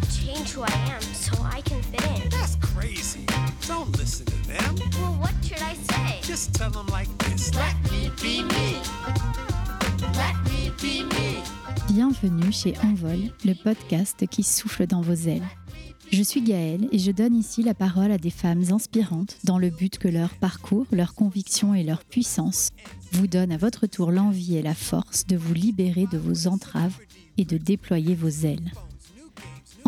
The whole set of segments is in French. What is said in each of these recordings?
to change who I am so I can fit in. That's crazy. Don't listen to them. Well, what should I say? Just tell them like this. Let me be me. Let me be me. Bienvenue chez Envol, le podcast qui souffle dans vos ailes. Je suis Gaëlle et je donne ici la parole à des femmes inspirantes dans le but que leur parcours, leur conviction et leur puissance vous donnent à votre tour l'envie et la force de vous libérer de vos entraves et de déployer vos ailes.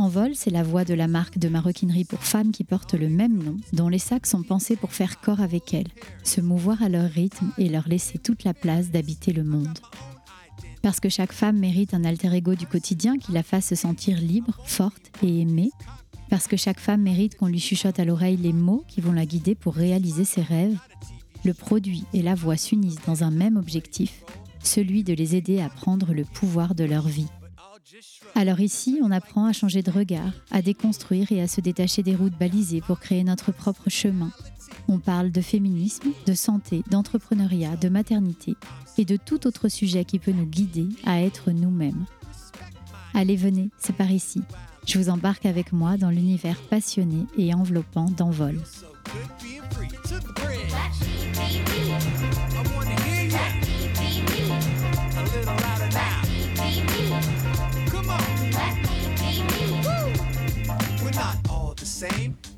Envol, c'est la voix de la marque de maroquinerie pour femmes qui portent le même nom, dont les sacs sont pensés pour faire corps avec elles, se mouvoir à leur rythme et leur laisser toute la place d'habiter le monde. Parce que chaque femme mérite un alter ego du quotidien qui la fasse se sentir libre, forte et aimée. Parce que chaque femme mérite qu'on lui chuchote à l'oreille les mots qui vont la guider pour réaliser ses rêves. Le produit et la voix s'unissent dans un même objectif, celui de les aider à prendre le pouvoir de leur vie. Alors ici, on apprend à changer de regard, à déconstruire et à se détacher des routes balisées pour créer notre propre chemin. On parle de féminisme, de santé, d'entrepreneuriat, de maternité et de tout autre sujet qui peut nous guider à être nous-mêmes. Allez, venez, c'est par ici. Je vous embarque avec moi dans l'univers passionné et enveloppant d'Envol.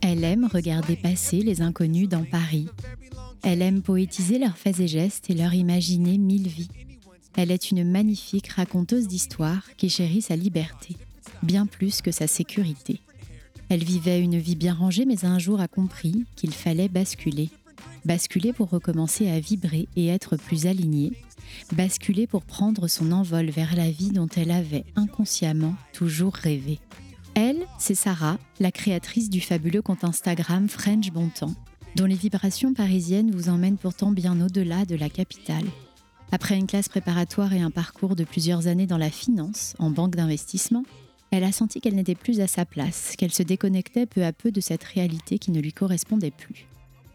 Elle aime regarder passer les inconnus dans Paris. Elle aime poétiser leurs faits et gestes et leur imaginer mille vies. Elle est une magnifique raconteuse d'histoires qui chérit sa liberté, bien plus que sa sécurité. Elle vivait une vie bien rangée, mais un jour a compris qu'il fallait basculer. Basculer pour recommencer à vibrer et être plus alignée. Basculer pour prendre son envol vers la vie dont elle avait inconsciemment toujours rêvé. Elle, c'est Sarah, la créatrice du fabuleux compte Instagram French Bon Temps, dont les vibrations parisiennes vous emmènent pourtant bien au-delà de la capitale. Après une classe préparatoire et un parcours de plusieurs années dans la finance, en banque d'investissement, elle a senti qu'elle n'était plus à sa place, qu'elle se déconnectait peu à peu de cette réalité qui ne lui correspondait plus.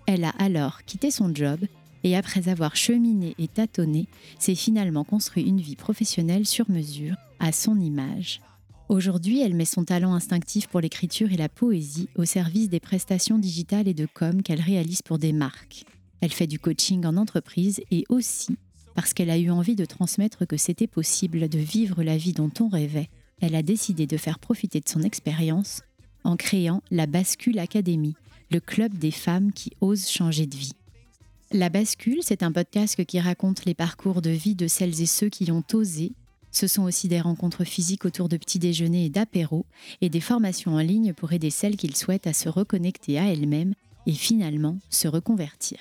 Elle a alors quitté son job et après avoir cheminé et tâtonné, s'est finalement construit une vie professionnelle sur mesure, à son image. Aujourd'hui, elle met son talent instinctif pour l'écriture et la poésie au service des prestations digitales et de com qu'elle réalise pour des marques. Elle fait du coaching en entreprise et aussi parce qu'elle a eu envie de transmettre que c'était possible de vivre la vie dont on rêvait. Elle a décidé de faire profiter de son expérience en créant la Bascule Academy, le club des femmes qui osent changer de vie. La Bascule, c'est un podcast qui raconte les parcours de vie de celles et ceux qui ont osé. Ce sont aussi des rencontres physiques autour de petits déjeuners et d'apéros et des formations en ligne pour aider celles qu'ils souhaitent à se reconnecter à elles-mêmes et finalement se reconvertir.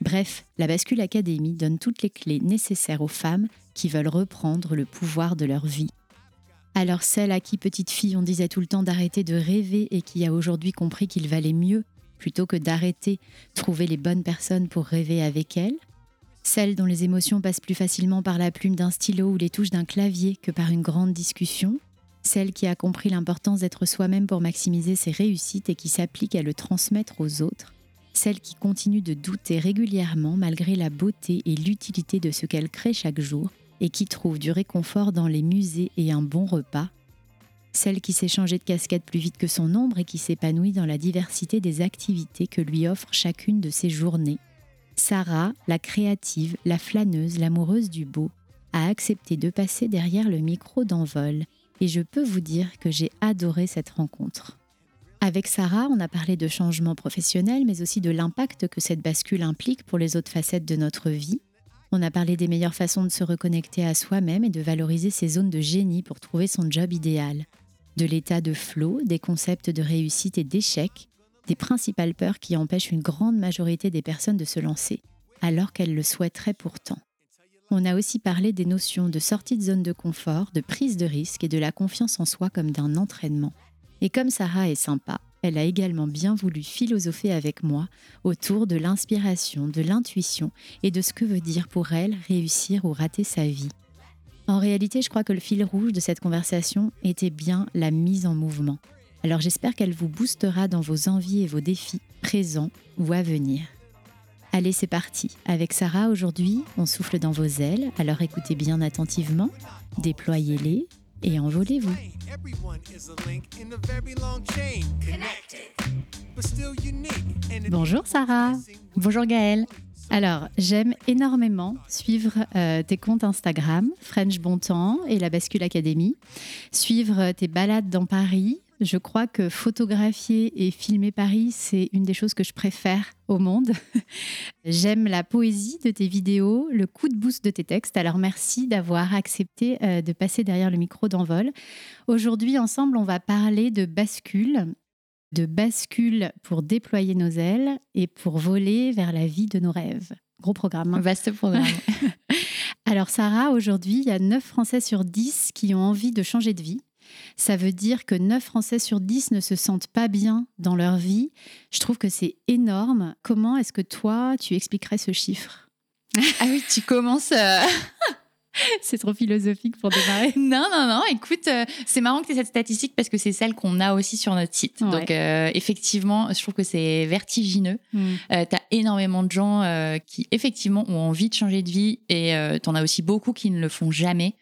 Bref, la Bascule Academy donne toutes les clés nécessaires aux femmes qui veulent reprendre le pouvoir de leur vie. Alors celle à qui petite fille on disait tout le temps d'arrêter de rêver et qui a aujourd'hui compris qu'il valait mieux, plutôt que d'arrêter, trouver les bonnes personnes pour rêver avec elle Celle dont les émotions passent plus facilement par la plume d'un stylo ou les touches d'un clavier que par une grande discussion. Celle qui a compris l'importance d'être soi-même pour maximiser ses réussites et qui s'applique à le transmettre aux autres. Celle qui continue de douter régulièrement malgré la beauté et l'utilité de ce qu'elle crée chaque jour et qui trouve du réconfort dans les musées et un bon repas, celle qui sait changer de casquette plus vite que son ombre et qui s'épanouit dans la diversité des activités que lui offre chacune de ses journées. Sarah, la créative, la flâneuse, l'amoureuse du beau, a accepté de passer derrière le micro d'envol et je peux vous dire que j'ai adoré cette rencontre. Avec Sarah, on a parlé de changement professionnel, mais aussi de l'impact que cette bascule implique pour les autres facettes de notre vie. On a parlé des meilleures façons de se reconnecter à soi-même et de valoriser ses zones de génie pour trouver son job idéal. De l'état de flow, des concepts de réussite et d'échec, des principales peurs qui empêchent une grande majorité des personnes de se lancer, alors qu'elles le souhaiteraient pourtant. On a aussi parlé des notions de sortie de zone de confort, de prise de risque et de la confiance en soi comme d'un entraînement. Et comme Sarah est sympa, elle a également bien voulu philosopher avec moi autour de l'inspiration, de l'intuition et de ce que veut dire pour elle réussir ou rater sa vie. En réalité, je crois que le fil rouge de cette conversation était bien la mise en mouvement. Alors j'espère qu'elle vous boostera dans vos envies et vos défis, présents ou à venir. Allez, c'est parti. Avec Sarah, aujourd'hui, on souffle dans vos ailes, alors écoutez bien attentivement, déployez-les, et envolez-vous. Bonjour Sarah. Bonjour Gaëlle. Alors, j'aime énormément suivre euh, tes comptes Instagram, French Bon Temps et la Bascule Academy, suivre tes balades dans Paris. Je crois que photographier et filmer Paris, c'est une des choses que je préfère au monde. J'aime la poésie de tes vidéos, le coup de boost de tes textes. Alors merci d'avoir accepté euh, de passer derrière le micro d'envol. Aujourd'hui, ensemble, on va parler de bascule de bascule pour déployer nos ailes et pour voler vers la vie de nos rêves. Gros programme. hein. Vaste programme. Alors Sarah, aujourd'hui, il y a 9 Français sur 10 qui ont envie de changer de vie. Ça veut dire que 9 Français sur 10 ne se sentent pas bien dans leur vie. Je trouve que c'est énorme. Comment est-ce que toi, tu expliquerais ce chiffre? Ah oui, tu commences. euh, C'est trop philosophique pour démarrer. Non, non, non. Écoute, euh, c'est marrant que tu aies cette statistique parce que c'est celle qu'on a aussi sur notre site. Ouais. Donc, euh, effectivement, je trouve que c'est vertigineux. Euh, tu as énormément de gens qui, effectivement, ont envie de changer de vie et tu en as aussi beaucoup qui ne le font jamais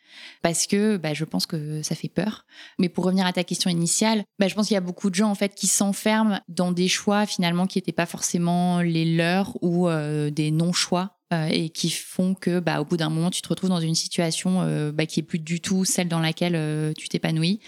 parce que bah, je pense que ça fait peur. Mais pour revenir à ta question initiale, bah, je pense qu'il y a beaucoup de gens en fait qui s'enferment dans des choix finalement qui n'étaient pas forcément les leurs ou euh, des non-choix. Euh, et qui font que, bah, au bout d'un moment, tu te retrouves dans une situation euh, bah, qui est plus du tout celle dans laquelle euh, tu t'épanouis.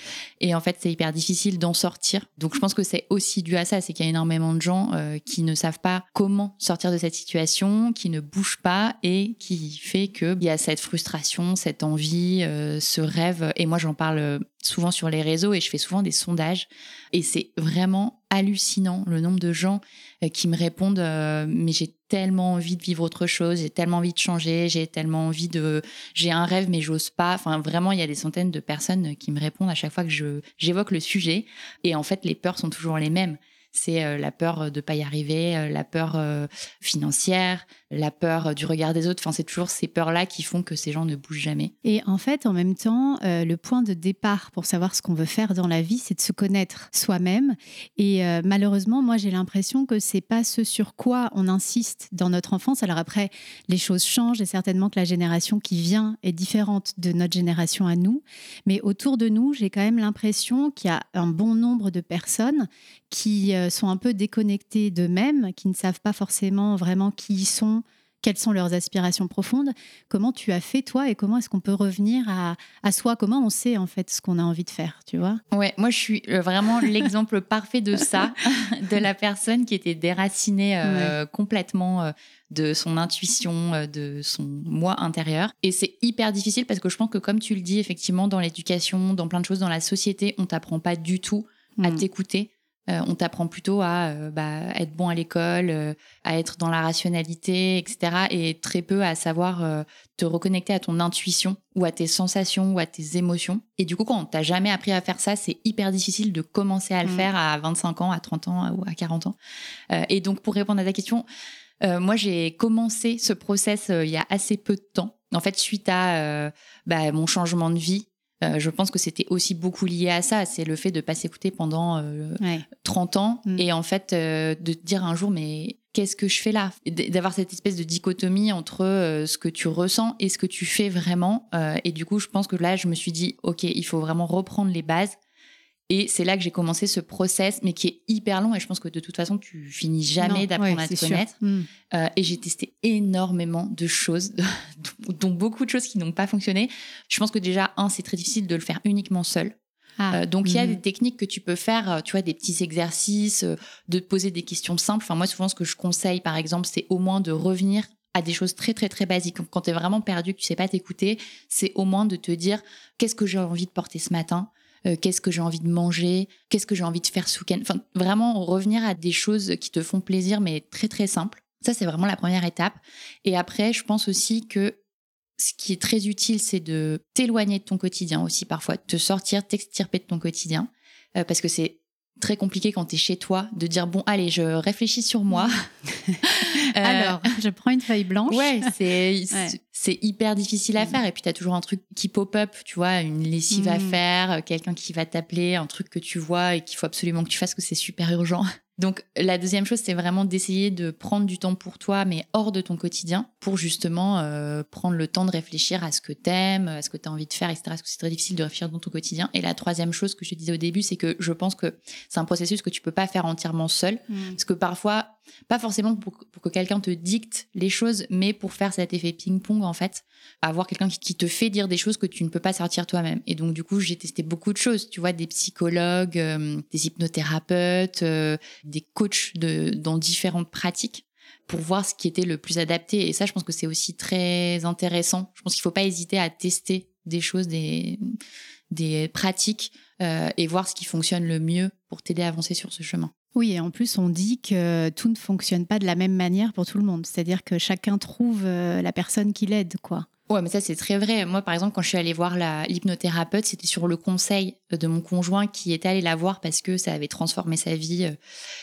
Et en fait, c'est hyper difficile d'en sortir. Donc, je pense que c'est aussi dû à ça, c'est qu'il y a énormément de gens qui ne savent pas comment sortir de cette situation, qui ne bougent pas et qui fait que il y a cette frustration, cette envie, ce rêve. Et moi, j'en parle souvent sur les réseaux et je fais souvent des sondages. Et c'est vraiment hallucinant le nombre de gens euh, qui me répondent euh, mais j'ai tellement envie de vivre autre chose, j'ai tellement envie de changer, j'ai tellement envie de j'ai un rêve mais j'ose pas. Enfin vraiment il y a des centaines de personnes qui me répondent à chaque fois que je j'évoque le sujet et en fait les peurs sont toujours les mêmes. C'est euh, la peur de pas y arriver, euh, la peur euh, financière, la peur euh, du regard des autres. Enfin, c'est toujours ces peurs-là qui font que ces gens ne bougent jamais. Et en fait, en même temps, euh, le point de départ pour savoir ce qu'on veut faire dans la vie, c'est de se connaître soi-même. Et euh, malheureusement, moi, j'ai l'impression que c'est pas ce sur quoi on insiste dans notre enfance. Alors après, les choses changent et certainement que la génération qui vient est différente de notre génération à nous. Mais autour de nous, j'ai quand même l'impression qu'il y a un bon nombre de personnes qui sont un peu déconnectées d'eux-mêmes, qui ne savent pas forcément vraiment qui ils sont, quelles sont leurs aspirations profondes. Comment tu as fait toi et comment est-ce qu'on peut revenir à, à soi Comment on sait en fait ce qu'on a envie de faire, tu vois? Ouais, moi je suis euh, vraiment l'exemple parfait de ça, de la personne qui était déracinée euh, complètement euh, de son intuition, de son moi intérieur. Et c'est hyper difficile parce que je pense que comme tu le dis, effectivement, dans l'éducation, dans plein de choses dans la société, on t'apprend pas du tout à Mm. t'écouter. Euh, on t'apprend plutôt à euh, bah, être bon à l'école, euh, à être dans la rationalité, etc. Et très peu à savoir te reconnecter à ton intuition ou à tes sensations ou à tes émotions. Et du coup, quand on t'a jamais appris à faire ça, c'est hyper difficile de commencer à le Mm. faire à 25 ans, à 30 ans ou à 40 ans. Et donc, pour répondre à ta question, moi, j'ai commencé ce process il y a assez peu de temps. En fait, suite à bah, mon changement de vie, euh, je pense que c'était aussi beaucoup lié à ça. C'est le fait de pas s'écouter pendant euh, Ouais. 30 ans Mm. et en fait euh, de te dire un jour mais qu'est-ce que je fais là? D'avoir cette espèce de dichotomie entre euh, ce que tu ressens et ce que tu fais vraiment et du coup je pense que là je me suis dit ok il faut vraiment reprendre les bases et c'est là que j'ai commencé ce process mais qui est hyper long et je pense que de toute façon tu finis jamais d'apprendre ouais, à te sûr. connaître Mm. euh, et j'ai testé énormément de choses, dont beaucoup de choses qui n'ont pas fonctionné. Je pense que déjà, un, c'est très difficile de le faire uniquement seul. Ah, Euh, donc, il y a mhm. des techniques que tu peux faire, euh, tu vois, des petits exercices, euh, de te poser des questions simples. Enfin, moi, souvent, ce que je conseille, par exemple, c'est au moins de revenir à des choses très, très, très basiques. Quand tu es vraiment perdu, que tu sais pas t'écouter, c'est au moins de te dire qu'est-ce que j'ai envie de porter ce matin? Euh, qu'est-ce que j'ai envie de manger, qu'est-ce que j'ai envie de faire ce week-end? Enfin, vraiment revenir à des choses qui te font plaisir, mais très très simples. Ça, c'est vraiment la première étape. Et après, je pense aussi que ce qui est très utile, c'est de t'éloigner de ton quotidien aussi parfois, de te sortir, t'extirper de ton quotidien, euh, parce que c'est très compliqué quand tu es chez toi de dire bon allez je réfléchis sur moi Euh, Alors, je prends une feuille blanche. ouais c'est Ouais. C'est hyper difficile à Mm. faire. Et puis, tu as toujours un truc qui pop-up, tu vois, une lessive à Mm. faire, euh, quelqu'un qui va t'appeler, un truc que tu vois et qu'il faut absolument que tu fasses, que c'est super urgent. Donc, la deuxième chose, c'est vraiment d'essayer de prendre du temps pour toi, mais hors de ton quotidien, pour justement euh, prendre le temps de réfléchir à ce que t'aimes, à ce que tu as envie de faire, etc. Parce que c'est très difficile de réfléchir dans ton quotidien. Et la troisième chose que je te disais au début, c'est que je pense que c'est un processus que tu peux pas faire entièrement seul. Parce que parfois, pas forcément pour, que quelqu'un te dicte les choses, mais pour faire cet effet ping-pong, en fait, avoir quelqu'un qui, te fait dire des choses que tu ne peux pas sortir toi-même. Et donc, du coup, j'ai testé beaucoup de choses, tu vois, des psychologues, euh, des hypnothérapeutes, euh, des coachs dans différentes pratiques pour voir ce qui était le plus adapté. Et ça, je pense que c'est aussi très intéressant. Je pense qu'il faut pas hésiter à tester des choses, des, des pratiques euh, et voir ce qui fonctionne le mieux pour t'aider à avancer sur ce chemin. Oui, et en plus, on dit que tout ne fonctionne pas de la même manière pour tout le monde. C'est-à-dire que chacun trouve euh, la personne qui l'aide, quoi. Ouais, mais ça, c'est très vrai. Moi, par exemple, quand je suis allée voir la- l'hypnothérapeute, c'était sur le conseil de mon conjoint qui était allé la voir parce que ça avait transformé sa vie. euh,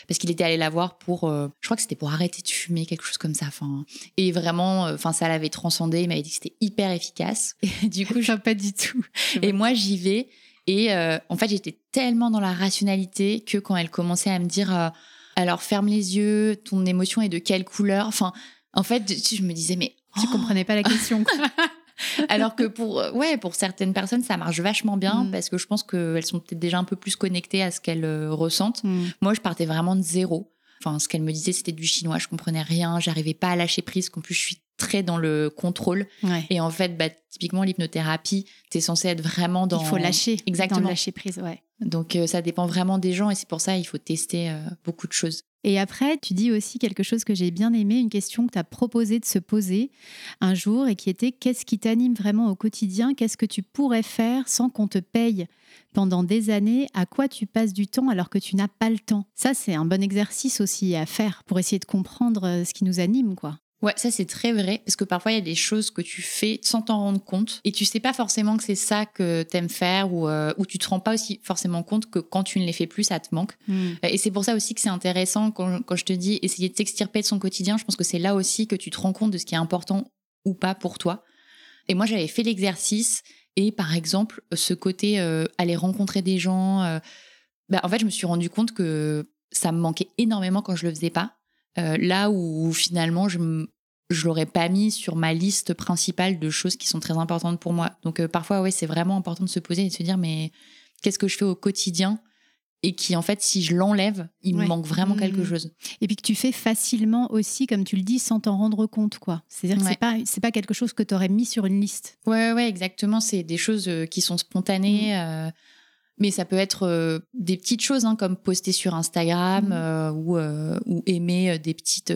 Parce qu'il était allé la voir pour, euh, je crois que c'était pour arrêter de fumer, quelque chose comme ça. Enfin, et vraiment, euh, enfin, ça l'avait transcendé. Il m'avait dit que c'était hyper efficace. Et du coup, je- pas du tout. et moi, j'y vais. Et euh, en fait, j'étais tellement dans la rationalité que quand elle commençait à me dire, euh, alors ferme les yeux, ton émotion est de quelle couleur? Enfin, en fait, je me disais, mais Tu oh, comprenais pas la question. alors que pour, euh, ouais, pour certaines personnes, ça marche vachement bien Mm. parce que je pense qu'elles sont peut-être déjà un peu plus connectées à ce qu'elles ressentent. Mm. Moi, je partais vraiment de zéro. Enfin, ce qu'elle me disait, c'était du chinois. Je comprenais rien. J'arrivais pas à lâcher prise. Qu'en plus, je suis très dans le contrôle. Ouais. Et en fait, bah, typiquement, l'hypnothérapie, t'es censé être vraiment dans. Il faut lâcher. Exactement. Dans le lâcher prise, ouais. Donc, euh, ça dépend vraiment des gens. Et c'est pour ça il faut tester euh, beaucoup de choses. Et après, tu dis aussi quelque chose que j'ai bien aimé, une question que tu as proposé de se poser un jour et qui était qu'est-ce qui t'anime vraiment au quotidien? Qu'est-ce que tu pourrais faire sans qu'on te paye pendant des années? À quoi tu passes du temps alors que tu n'as pas le temps? Ça, c'est un bon exercice aussi à faire pour essayer de comprendre euh, ce qui nous anime, quoi. Ouais, ça c'est très vrai parce que parfois il y a des choses que tu fais sans t'en rendre compte et tu sais pas forcément que c'est ça que t'aimes faire ou, euh, ou tu te rends pas aussi forcément compte que quand tu ne les fais plus, ça te manque. Et c'est pour ça aussi que c'est intéressant quand, quand je te dis essayer de t'extirper de son quotidien. Je pense que c'est là aussi que tu te rends compte de ce qui est important ou pas pour toi. Et moi, j'avais fait l'exercice et par exemple, ce côté euh, aller rencontrer des gens, euh, bah, en fait, je me suis rendu compte que ça me manquait énormément quand je le faisais pas. Euh, là où finalement, je je l'aurais pas mis sur ma liste principale de choses qui sont très importantes pour moi. Donc euh, parfois, ouais, c'est vraiment important de se poser et de se dire, mais qu'est-ce que je fais au quotidien? Et qui, en fait, si je l'enlève, il Ouais. me manque vraiment quelque chose. Et puis que tu fais facilement aussi, comme tu le dis, sans t'en rendre compte, quoi. C'est-à-dire que c'est pas c'est pas quelque chose que tu aurais mis sur une liste. Ouais, ouais, exactement. C'est des choses euh, qui sont spontanées. euh, mais ça peut être euh, des petites choses, hein, comme poster sur Instagram euh, ou, ou aimer des petites,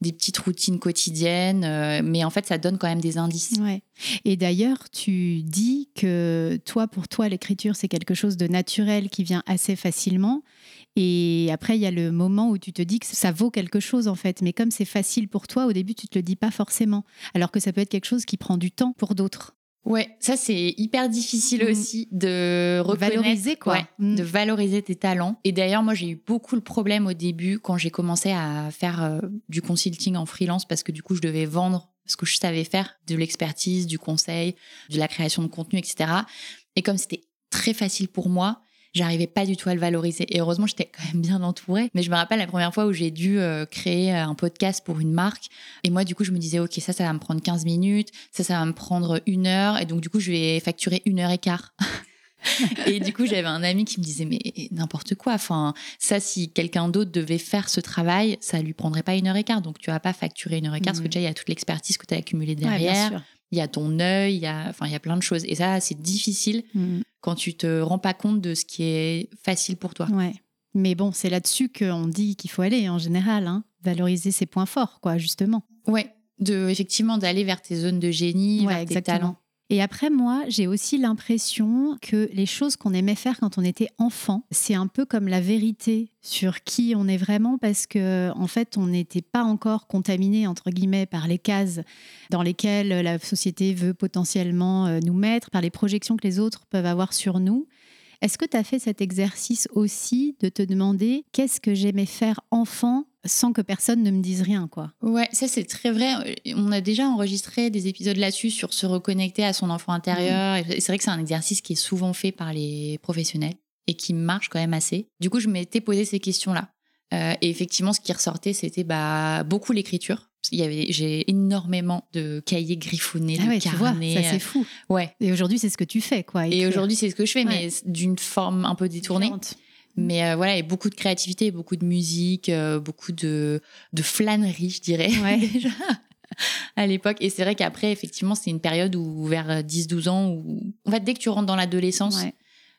des petites routines quotidiennes. euh, mais en fait, ça donne quand même des indices. Ouais. Et d'ailleurs, tu dis que toi, pour toi, l'écriture, c'est quelque chose de naturel qui vient assez facilement. Et après, il y a le moment où tu te dis que ça vaut quelque chose, en fait. Mais comme c'est facile pour toi, au début, tu te le dis pas forcément. Alors que ça peut être quelque chose qui prend du temps pour d'autres. Ouais, ça c'est hyper difficile Mhm. aussi de valoriser, quoi. ouais, Mhm. de valoriser tes talents. Et d'ailleurs, moi j'ai eu beaucoup le problème au début quand j'ai commencé à faire euh, du consulting en freelance parce que du coup je devais vendre ce que je savais faire, de l'expertise, du conseil, de la création de contenu, etc. Et comme c'était très facile pour moi, j'arrivais pas du tout à le valoriser. Et heureusement, j'étais quand même bien entourée. Mais je me rappelle la première fois où j'ai dû euh, créer un podcast pour une marque. Et moi, du coup, je me disais, OK, ça, ça va me prendre 15 minutes. Ça, ça va me prendre une heure. Et donc, du coup, je vais facturer une heure et quart. et du coup, j'avais un ami qui me disait, mais n'importe quoi. Enfin, ça, si quelqu'un d'autre devait faire ce travail, ça lui prendrait pas une heure et quart. Donc, tu vas pas facturer une heure et quart parce que Mhm. déjà, il y a toute l'expertise que tu as accumulée Ouais, bien derrière. sûr. Il y a ton œil, il y a, enfin, il y a plein de choses. Et ça, c'est difficile Mhm. quand tu te rends pas compte de ce qui est facile pour toi. Ouais. Mais bon, c'est là-dessus qu'on dit qu'il faut aller en général. hein. Valoriser ses points forts, quoi, justement. Ouais, de effectivement d'aller vers tes zones de génie, Ouais, vers tes talents. Et après, moi, j'ai aussi l'impression que les choses qu'on aimait faire quand on était enfant, c'est un peu comme la vérité sur qui on est vraiment parce que, en fait, on n'était pas encore contaminé, entre guillemets, par les cases dans lesquelles la société veut potentiellement euh, nous mettre, par les projections que les autres peuvent avoir sur nous. Est-ce que tu as fait cet exercice aussi de te demander qu'est-ce que j'aimais faire enfant sans que personne ne me dise rien, quoi? Ouais, ça c'est très vrai. On a déjà enregistré des épisodes là-dessus sur se reconnecter à son enfant intérieur. Et c'est vrai que c'est un exercice qui est souvent fait par les professionnels et qui marche quand même assez. Du coup, je m'étais posé ces questions-là. Euh, et effectivement, ce qui ressortait, c'était bah, beaucoup l'écriture. Il y avait, j'ai énormément de cahiers griffonnés, Ah de ouais, tu vois, ça c'est fou. euh, ouais. Et aujourd'hui, c'est ce que tu fais, quoi. Et aujourd'hui, c'est ce que je fais, mais d'une forme un peu détournée. Différente. Mais euh, voilà, et beaucoup de créativité, beaucoup de musique, euh, beaucoup de, de flânerie, je dirais, Ouais. déjà, à l'époque. Et c'est vrai qu'après, effectivement, c'est une période où, vers 10-12 ans, où, en fait, dès que tu rentres dans l'adolescence, Ouais.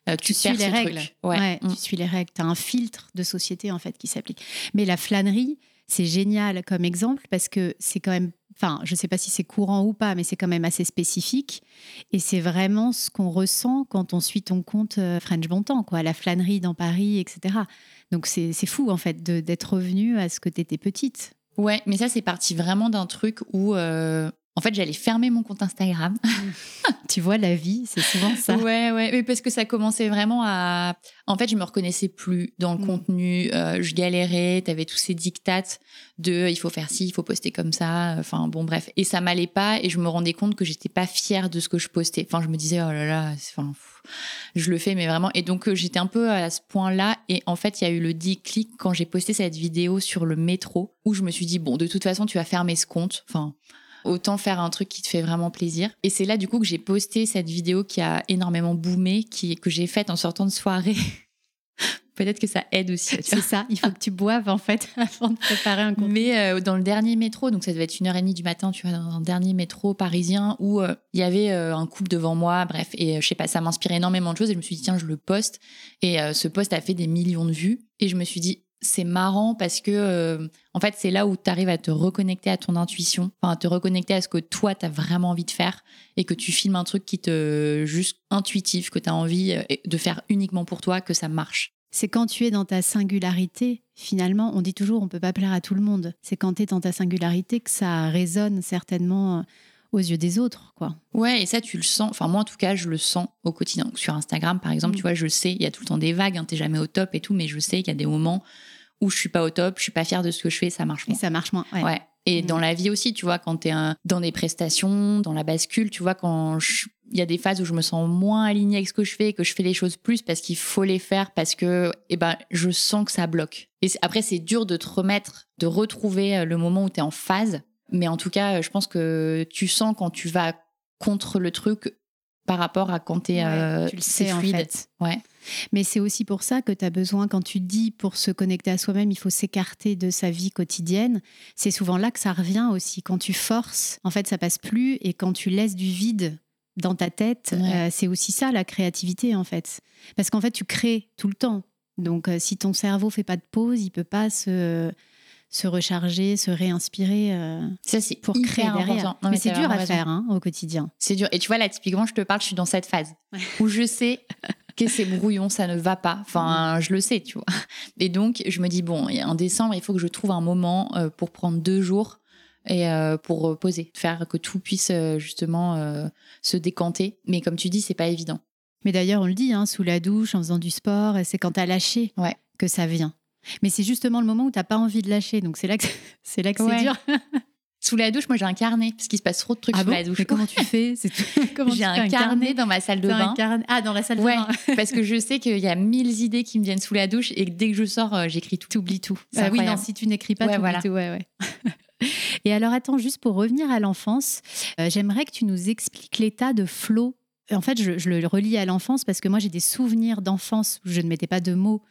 euh, Tu tu, suis perds les règles. Ouais. Ouais, Mm. tu suis les règles. Tu as un filtre de société, en fait, qui s'applique. Mais la flânerie, c'est génial comme exemple parce que c'est quand même, enfin, je sais pas si c'est courant ou pas, mais c'est quand même assez spécifique. Et c'est vraiment ce qu'on ressent quand on suit ton compte euh, French Bontemps, quoi. La flânerie dans Paris, etc. Donc c'est fou, en fait, d'être revenu à ce que tu étais petite. Ouais, mais ça, c'est parti vraiment d'un truc où, euh, en fait, j'allais fermer mon compte Instagram. Tu vois, la vie, c'est souvent ça. Ouais, ouais, mais parce que ça commençait vraiment à. En fait, je me reconnaissais plus dans le Mm. contenu. euh, je galérais. T'avais tous ces dictates de il faut faire ci, il faut poster comme ça. Enfin, bon, bref. Et ça m'allait pas. Et je me rendais compte que j'étais pas fière de ce que je postais. Enfin, je me disais, oh là là, enfin, je le fais, mais vraiment. Et donc, euh, j'étais un peu à ce point-là. Et en fait, il y a eu le déclic quand j'ai posté cette vidéo sur le métro où je me suis dit, bon, de toute façon, tu vas fermer ce compte. Enfin. Autant faire un truc qui te fait vraiment plaisir. Et c'est là, du coup, que j'ai posté cette vidéo qui a énormément boomé, qui, que j'ai faite en sortant de soirée. Peut-être que ça aide aussi. C'est ça, il faut que tu boives, en fait, avant de préparer un compte. Mais euh, dans le dernier métro, donc ça devait être une heure et demie du matin, tu vois, dans un dernier métro parisien où euh, il y avait euh, un couple devant moi, bref, et je sais pas, ça m'inspirait énormément de choses et je me suis dit, tiens, je le poste. Et ce post a fait des millions de vues. Et je me suis dit, c'est marrant parce que, euh, en fait, c'est là où tu arrives à te reconnecter à ton intuition, enfin, à te reconnecter à ce que toi, tu as vraiment envie de faire et que tu filmes un truc qui te, juste intuitif, que tu as envie euh, de faire uniquement pour toi, que ça marche. C'est quand tu es dans ta singularité, finalement, on dit toujours on peut pas plaire à tout le monde. C'est quand tu es dans ta singularité que ça résonne certainement euh, aux yeux des autres, quoi. Ouais, et ça, tu le sens. Enfin, moi, en tout cas, je le sens au quotidien. Donc, sur Instagram, par exemple, Mm. tu vois, je sais, il y a tout le temps des vagues, hein, t'es jamais au top et tout, mais je sais qu'il y a des moments où je suis pas au top, je suis pas fière de ce que je fais, ça marche Et moins. ça marche moins. ouais. Ouais. Et Mm. dans la vie aussi, tu vois, quand t'es un- dans des prestations, dans la bascule, tu vois, quand je- il y a des phases où je me sens moins alignée avec ce que je fais, que je fais les choses plus parce qu'il faut les faire, parce que, eh ben, je sens que ça bloque. Et après, c'est dur de te remettre, de retrouver euh, le moment où t'es en phase. Mais en tout cas, euh, je pense que tu sens quand tu vas contre le truc par rapport à quand Ouais, euh, tu le sais en fluide. fait. Ouais. Mais c'est aussi pour ça que tu as besoin, quand tu dis pour se connecter à soi-même, il faut s'écarter de sa vie quotidienne. C'est souvent là que ça revient aussi. Quand tu forces, en fait, ça passe plus. Et quand tu laisses du vide dans ta tête, Ouais. euh, c'est aussi ça la créativité, en fait. Parce qu'en fait, tu crées tout le temps. Donc, euh, si ton cerveau fait pas de pause, il peut pas se, se recharger, se réinspirer euh, Ça, c'est pour créer derrière. Non, mais t'as c'est dur à raison. faire hein, au quotidien. C'est dur. Et tu vois, là, typiquement, je te parle, je suis dans cette phase où je sais que c'est brouillon, ça ne va pas. Enfin, je le sais, tu vois. Et donc, je me dis, bon, en décembre, il faut que je trouve un moment euh, pour prendre deux jours et euh, pour poser, faire que tout puisse justement se décanter. Mais comme tu dis, c'est pas évident. Mais d'ailleurs, on le dit, hein, sous la douche, en faisant du sport, c'est quand tu as lâché Ouais. que ça vient. Mais c'est justement le moment où tu pas envie de lâcher. Donc c'est là que c'est là que Ouais. c'est dur. Sous la douche, moi, j'ai un carnet parce qu'il se passe trop de trucs Ah sous bon? la douche. Mais comment tu fais? J'ai un, carnet dans ma salle de bain. carnet- Ah, dans la salle Ouais, de bain. parce que je sais qu'il y a mille idées qui me viennent sous la douche et que dès que je sors, euh, j'écris tout. T'oublies tout. Ah oui, non, si tu n'écris pas, Ouais, t'oublies voilà. tout. Ouais. Et alors, attends, juste pour revenir à l'enfance, euh, j'aimerais que tu nous expliques l'état de flow. En fait, je, je le relie à l'enfance parce que moi, j'ai des souvenirs d'enfance où je ne mettais pas de mots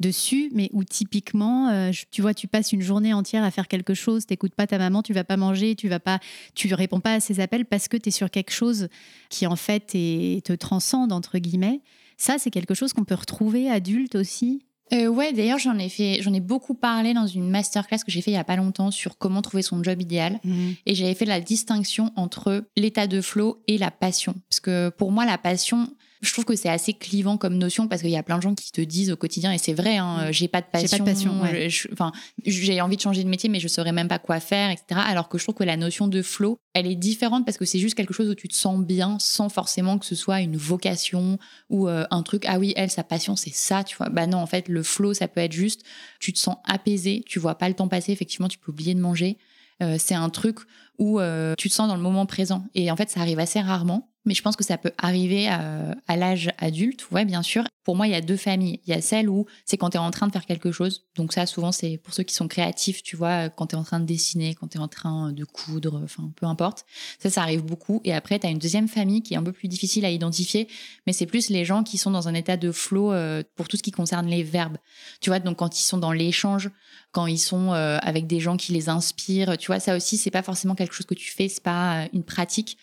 dessus, mais où typiquement, euh, tu vois, tu passes une journée entière à faire quelque chose, t'écoutes pas ta maman, tu vas pas manger, tu vas pas, tu réponds pas à ses appels parce que tu es sur quelque chose qui en fait est- te transcende entre guillemets. Ça, c'est quelque chose qu'on peut retrouver adulte aussi? Euh, ouais, d'ailleurs, j'en ai fait, j'en ai beaucoup parlé dans une masterclass que j'ai fait il y a pas longtemps sur comment trouver son job idéal. Et j'avais fait la distinction entre l'état de flow et la passion. Parce que pour moi, la passion, je trouve que c'est assez clivant comme notion parce qu'il y a plein de gens qui te disent au quotidien, et c'est vrai, hein, j'ai pas de passion. J'ai pas de passion, ouais. je- Enfin, j'ai envie de changer de métier, mais je saurais même pas quoi faire, etc. Alors que je trouve que la notion de flow, elle est différente parce que c'est juste quelque chose où tu te sens bien sans forcément que ce soit une vocation ou euh, un truc. Ah oui, elle, sa passion, c'est ça, tu vois. Bah non, en fait, le flow, ça peut être juste, tu te sens apaisé, tu vois pas le temps passer, effectivement, tu peux oublier de manger. Euh, c'est un truc où euh, tu te sens dans le moment présent. Et en fait, ça arrive assez rarement. Mais je pense que ça peut arriver à, à l'âge adulte, ouais, bien sûr. Pour moi, il y a deux familles. Il y a celle où c'est quand tu es en train de faire quelque chose. Donc ça, souvent, c'est pour ceux qui sont créatifs, tu vois, quand tu es en train de dessiner, quand tu es en train de coudre, enfin, peu importe. Ça, ça arrive beaucoup. Et après, tu as une deuxième famille qui est un peu plus difficile à identifier, mais c'est plus les gens qui sont dans un état de flow euh, pour tout ce qui concerne les verbes. Tu vois, donc quand ils sont dans l'échange, quand ils sont euh, avec des gens qui les inspirent, tu vois, ça aussi, c'est pas forcément quelque chose que tu fais, c'est pas euh, une pratique,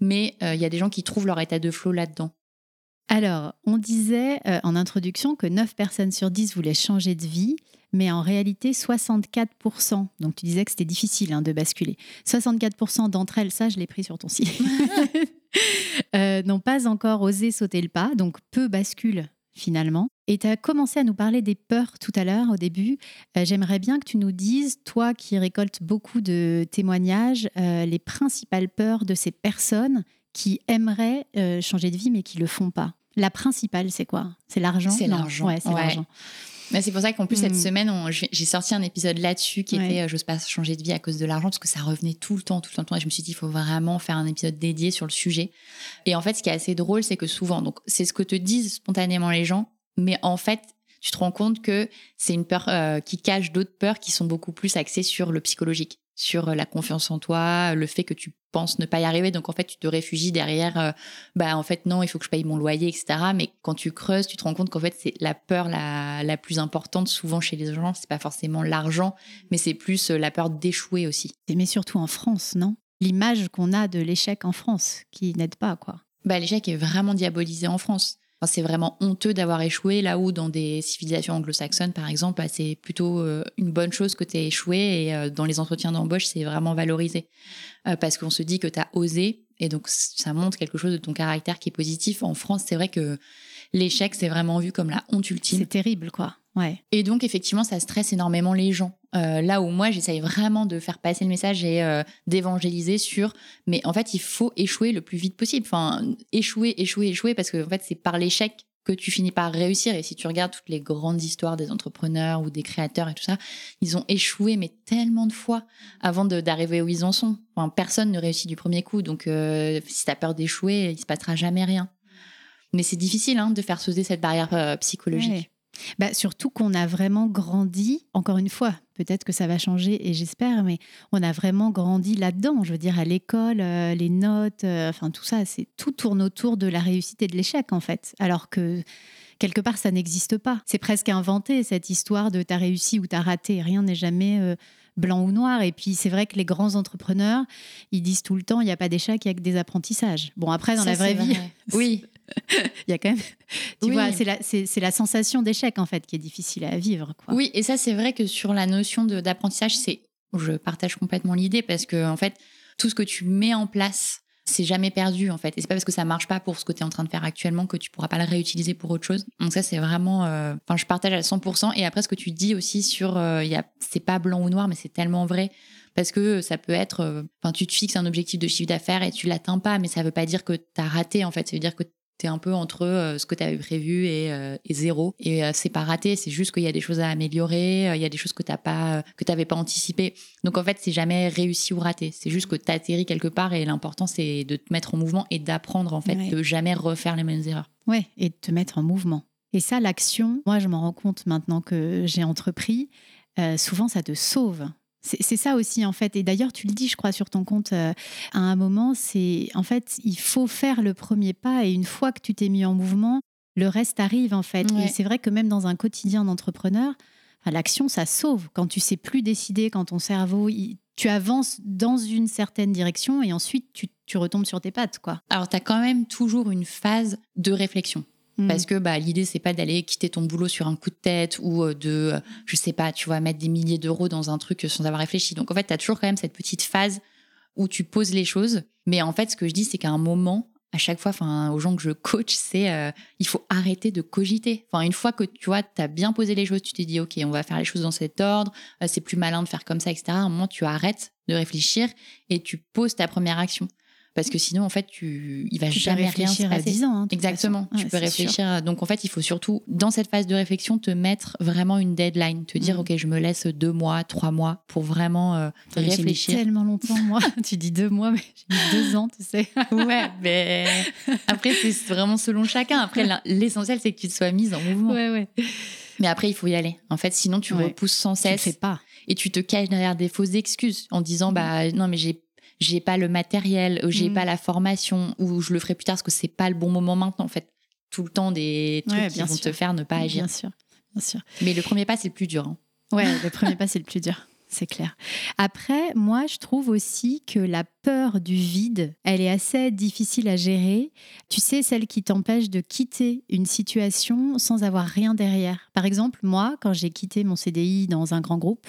mais euh, il y a des gens qui trouvent leur état de flow là-dedans. Alors, on disait euh, en introduction que 9 personnes sur 10 voulaient changer de vie, mais en réalité, 64%, donc tu disais que c'était difficile hein, de basculer, 64% d'entre elles, ça je l'ai pris sur ton site, euh, n'ont pas encore osé sauter le pas, donc peu basculent finalement. Et tu as commencé à nous parler des peurs tout à l'heure au début. Euh, J'aimerais bien que tu nous dises, toi qui récoltes beaucoup de témoignages, euh, les principales peurs de ces personnes qui aimeraient euh, changer de vie mais qui le font pas. La principale, c'est quoi? C'est l'argent? C'est l'argent. Ouais, c'est Ouais. l'argent. Mais c'est pour ça qu'en plus, cette Mm. semaine, j'ai sorti un épisode là-dessus qui Ouais. était euh, J'ose pas changer de vie à cause de l'argent, parce que ça revenait tout le temps, tout le temps, tout le temps. Et je me suis dit, il faut vraiment faire un épisode dédié sur le sujet. Et en fait, ce qui est assez drôle, c'est que souvent, donc c'est ce que te disent spontanément les gens, mais en fait, tu te rends compte que c'est une peur euh, qui cache d'autres peurs qui sont beaucoup plus axées sur le psychologique, sur euh, la confiance en toi, le fait que tu penses ne pas y arriver. Donc en fait, tu te réfugies derrière, euh, bah en fait non, il faut que je paye mon loyer, etc. Mais quand tu creuses, tu te rends compte qu'en fait c'est la peur la, la plus importante souvent chez les gens. C'est pas forcément l'argent, mais c'est plus euh, la peur d'échouer aussi. Mais surtout en France, non? L'image qu'on a de l'échec en France qui n'aide pas, quoi. Bah, l'échec est vraiment diabolisé en France. Enfin, c'est vraiment honteux d'avoir échoué, là où dans des civilisations anglo-saxonnes, par exemple, bah, c'est plutôt euh, une bonne chose que tu aies échoué et euh, dans les entretiens d'embauche, c'est vraiment valorisé. Euh, parce qu'on se dit que tu as osé et donc ça montre quelque chose de ton caractère qui est positif. En France, c'est vrai que l'échec, c'est vraiment vu comme la honte ultime. C'est terrible, quoi. Ouais. Et donc, effectivement, ça stresse énormément les gens. Euh, là où moi, j'essaye vraiment de faire passer le message et euh, d'évangéliser sur, mais en fait, il faut échouer le plus vite possible. Enfin, échouer, échouer, échouer, parce que en fait, c'est par l'échec que tu finis par réussir. Et si tu regardes toutes les grandes histoires des entrepreneurs ou des créateurs et tout ça, ils ont échoué, mais tellement de fois avant d'arriver où ils en sont. Enfin, personne ne réussit du premier coup. Donc, euh, si tu as peur d'échouer, il se passera jamais rien. Mais c'est difficile hein, de faire sauter cette barrière psychologique. Bah, surtout qu'on a vraiment grandi, encore une fois, peut-être que ça va changer et j'espère, mais on a vraiment grandi là-dedans. Je veux dire, à l'école, euh, les notes, euh, enfin tout ça, c'est tout tourne autour de la réussite et de l'échec en fait. Alors que quelque part, ça n'existe pas. C'est presque inventé cette histoire de t'as réussi ou t'as raté. Rien n'est jamais euh, blanc ou noir. Et puis c'est vrai que les grands entrepreneurs, ils disent tout le temps, il n'y a pas d'échec, il y a que des apprentissages. Bon, après, dans Ça, la vraie vie, vrai. Oui, il y a quand même, tu Oui. vois, c'est la, c'est- c'est la sensation d'échec en fait qui est difficile à vivre. Quoi. Oui, et ça, c'est vrai que sur la notion de- d'apprentissage, c'est, je partage complètement l'idée parce que, en fait, tout ce que tu mets en place, c'est jamais perdu, en fait. Et c'est pas parce que ça marche pas pour ce que tu es en train de faire actuellement que tu pourras pas le réutiliser pour autre chose. Donc, ça, c'est vraiment, euh, enfin, je partage à 100%. Et après, ce que tu dis aussi sur, euh, y a, c'est pas blanc ou noir, mais c'est tellement vrai. Parce que ça peut être, euh, enfin, tu te fixes un objectif de chiffre d'affaires et tu l'atteins pas, mais ça veut pas dire que tu as raté, en fait. Ça veut dire que tu es un peu entre euh, ce que tu avais prévu et, euh, et zéro. Et euh, c'est pas raté, c'est juste qu'il y a des choses à améliorer, euh, il y a des choses que tu pas, que t'avais pas anticipées. Donc en fait, c'est jamais réussi ou raté. C'est juste que tu atterris quelque part et l'important, c'est de te mettre en mouvement et d'apprendre, en fait, Ouais. de jamais refaire les mêmes erreurs. Ouais, et de te mettre en mouvement. Et ça, l'action, moi, je m'en rends compte maintenant que j'ai entrepris, souvent, ça te sauve. C'est ça aussi, en fait. Et d'ailleurs, tu le dis, je crois, sur ton compte, euh, à un moment, c'est en fait, il faut faire le premier pas. Et une fois que tu t'es mis en mouvement, le reste arrive, en fait. Ouais. Et c'est vrai que même dans un quotidien d'entrepreneur, enfin, l'action, ça sauve. Quand tu sais plus décider, quand ton cerveau, il- tu avances dans une certaine direction et ensuite, tu, tu retombes sur tes pattes, quoi. Alors, tu as quand même toujours une phase de réflexion. Parce que bah, l'idée, c'est pas d'aller quitter ton boulot sur un coup de tête ou euh, de, euh, je sais pas, tu vois, mettre des milliers d'euros dans un truc sans avoir réfléchi. Donc, en fait, tu as toujours quand même cette petite phase où tu poses les choses. Mais en fait, ce que je dis, c'est qu'à un moment, à chaque fois, enfin, aux gens que je coach, c'est euh, il faut arrêter de cogiter. Enfin, une fois que tu vois, tu as bien posé les choses, tu t'es dit, OK, on va faire les choses dans cet ordre, c'est plus malin de faire comme ça, etc. À un moment, tu arrêtes de réfléchir et tu poses ta première action. Parce que sinon, en fait, tu, il va Tu jamais rien se réfléchir à passer. 10 ans. hein, Exactement. tu peux réfléchir. Donc, en fait, il faut surtout, dans cette phase de réflexion, te mettre vraiment une deadline. Te dire, Mhm. OK, je me laisse deux mois, trois mois pour vraiment euh. J'ai mis réfléchir. tellement longtemps, moi. tu dis deux mois, mais j'ai mis deux ans, tu sais. Ouais, mais après, c'est vraiment selon chacun. Après, l'essentiel, c'est que tu te sois mise en mouvement. Ouais, ouais. Mais après, il faut y aller. En fait, sinon, tu Ouais. repousses sans Tu le cesse fais pas. et tu te caches derrière des fausses excuses en disant, bah, non, mais j'ai. J'ai pas le matériel, ou j'ai pas la formation, ou je le ferai plus tard parce que c'est pas le bon moment maintenant. En fait, tout le temps des trucs Ouais, qui vont sûr. te faire ne pas agir. Bien sûr. Bien sûr. Mais le premier pas, c'est le plus dur. hein. Ouais, le premier pas, c'est le plus dur. C'est clair. Après, moi, je trouve aussi que la peur du vide, elle est assez difficile à gérer. Tu sais, celle qui t'empêche de quitter une situation sans avoir rien derrière. Par exemple, moi, quand j'ai quitté mon CDI dans un grand groupe,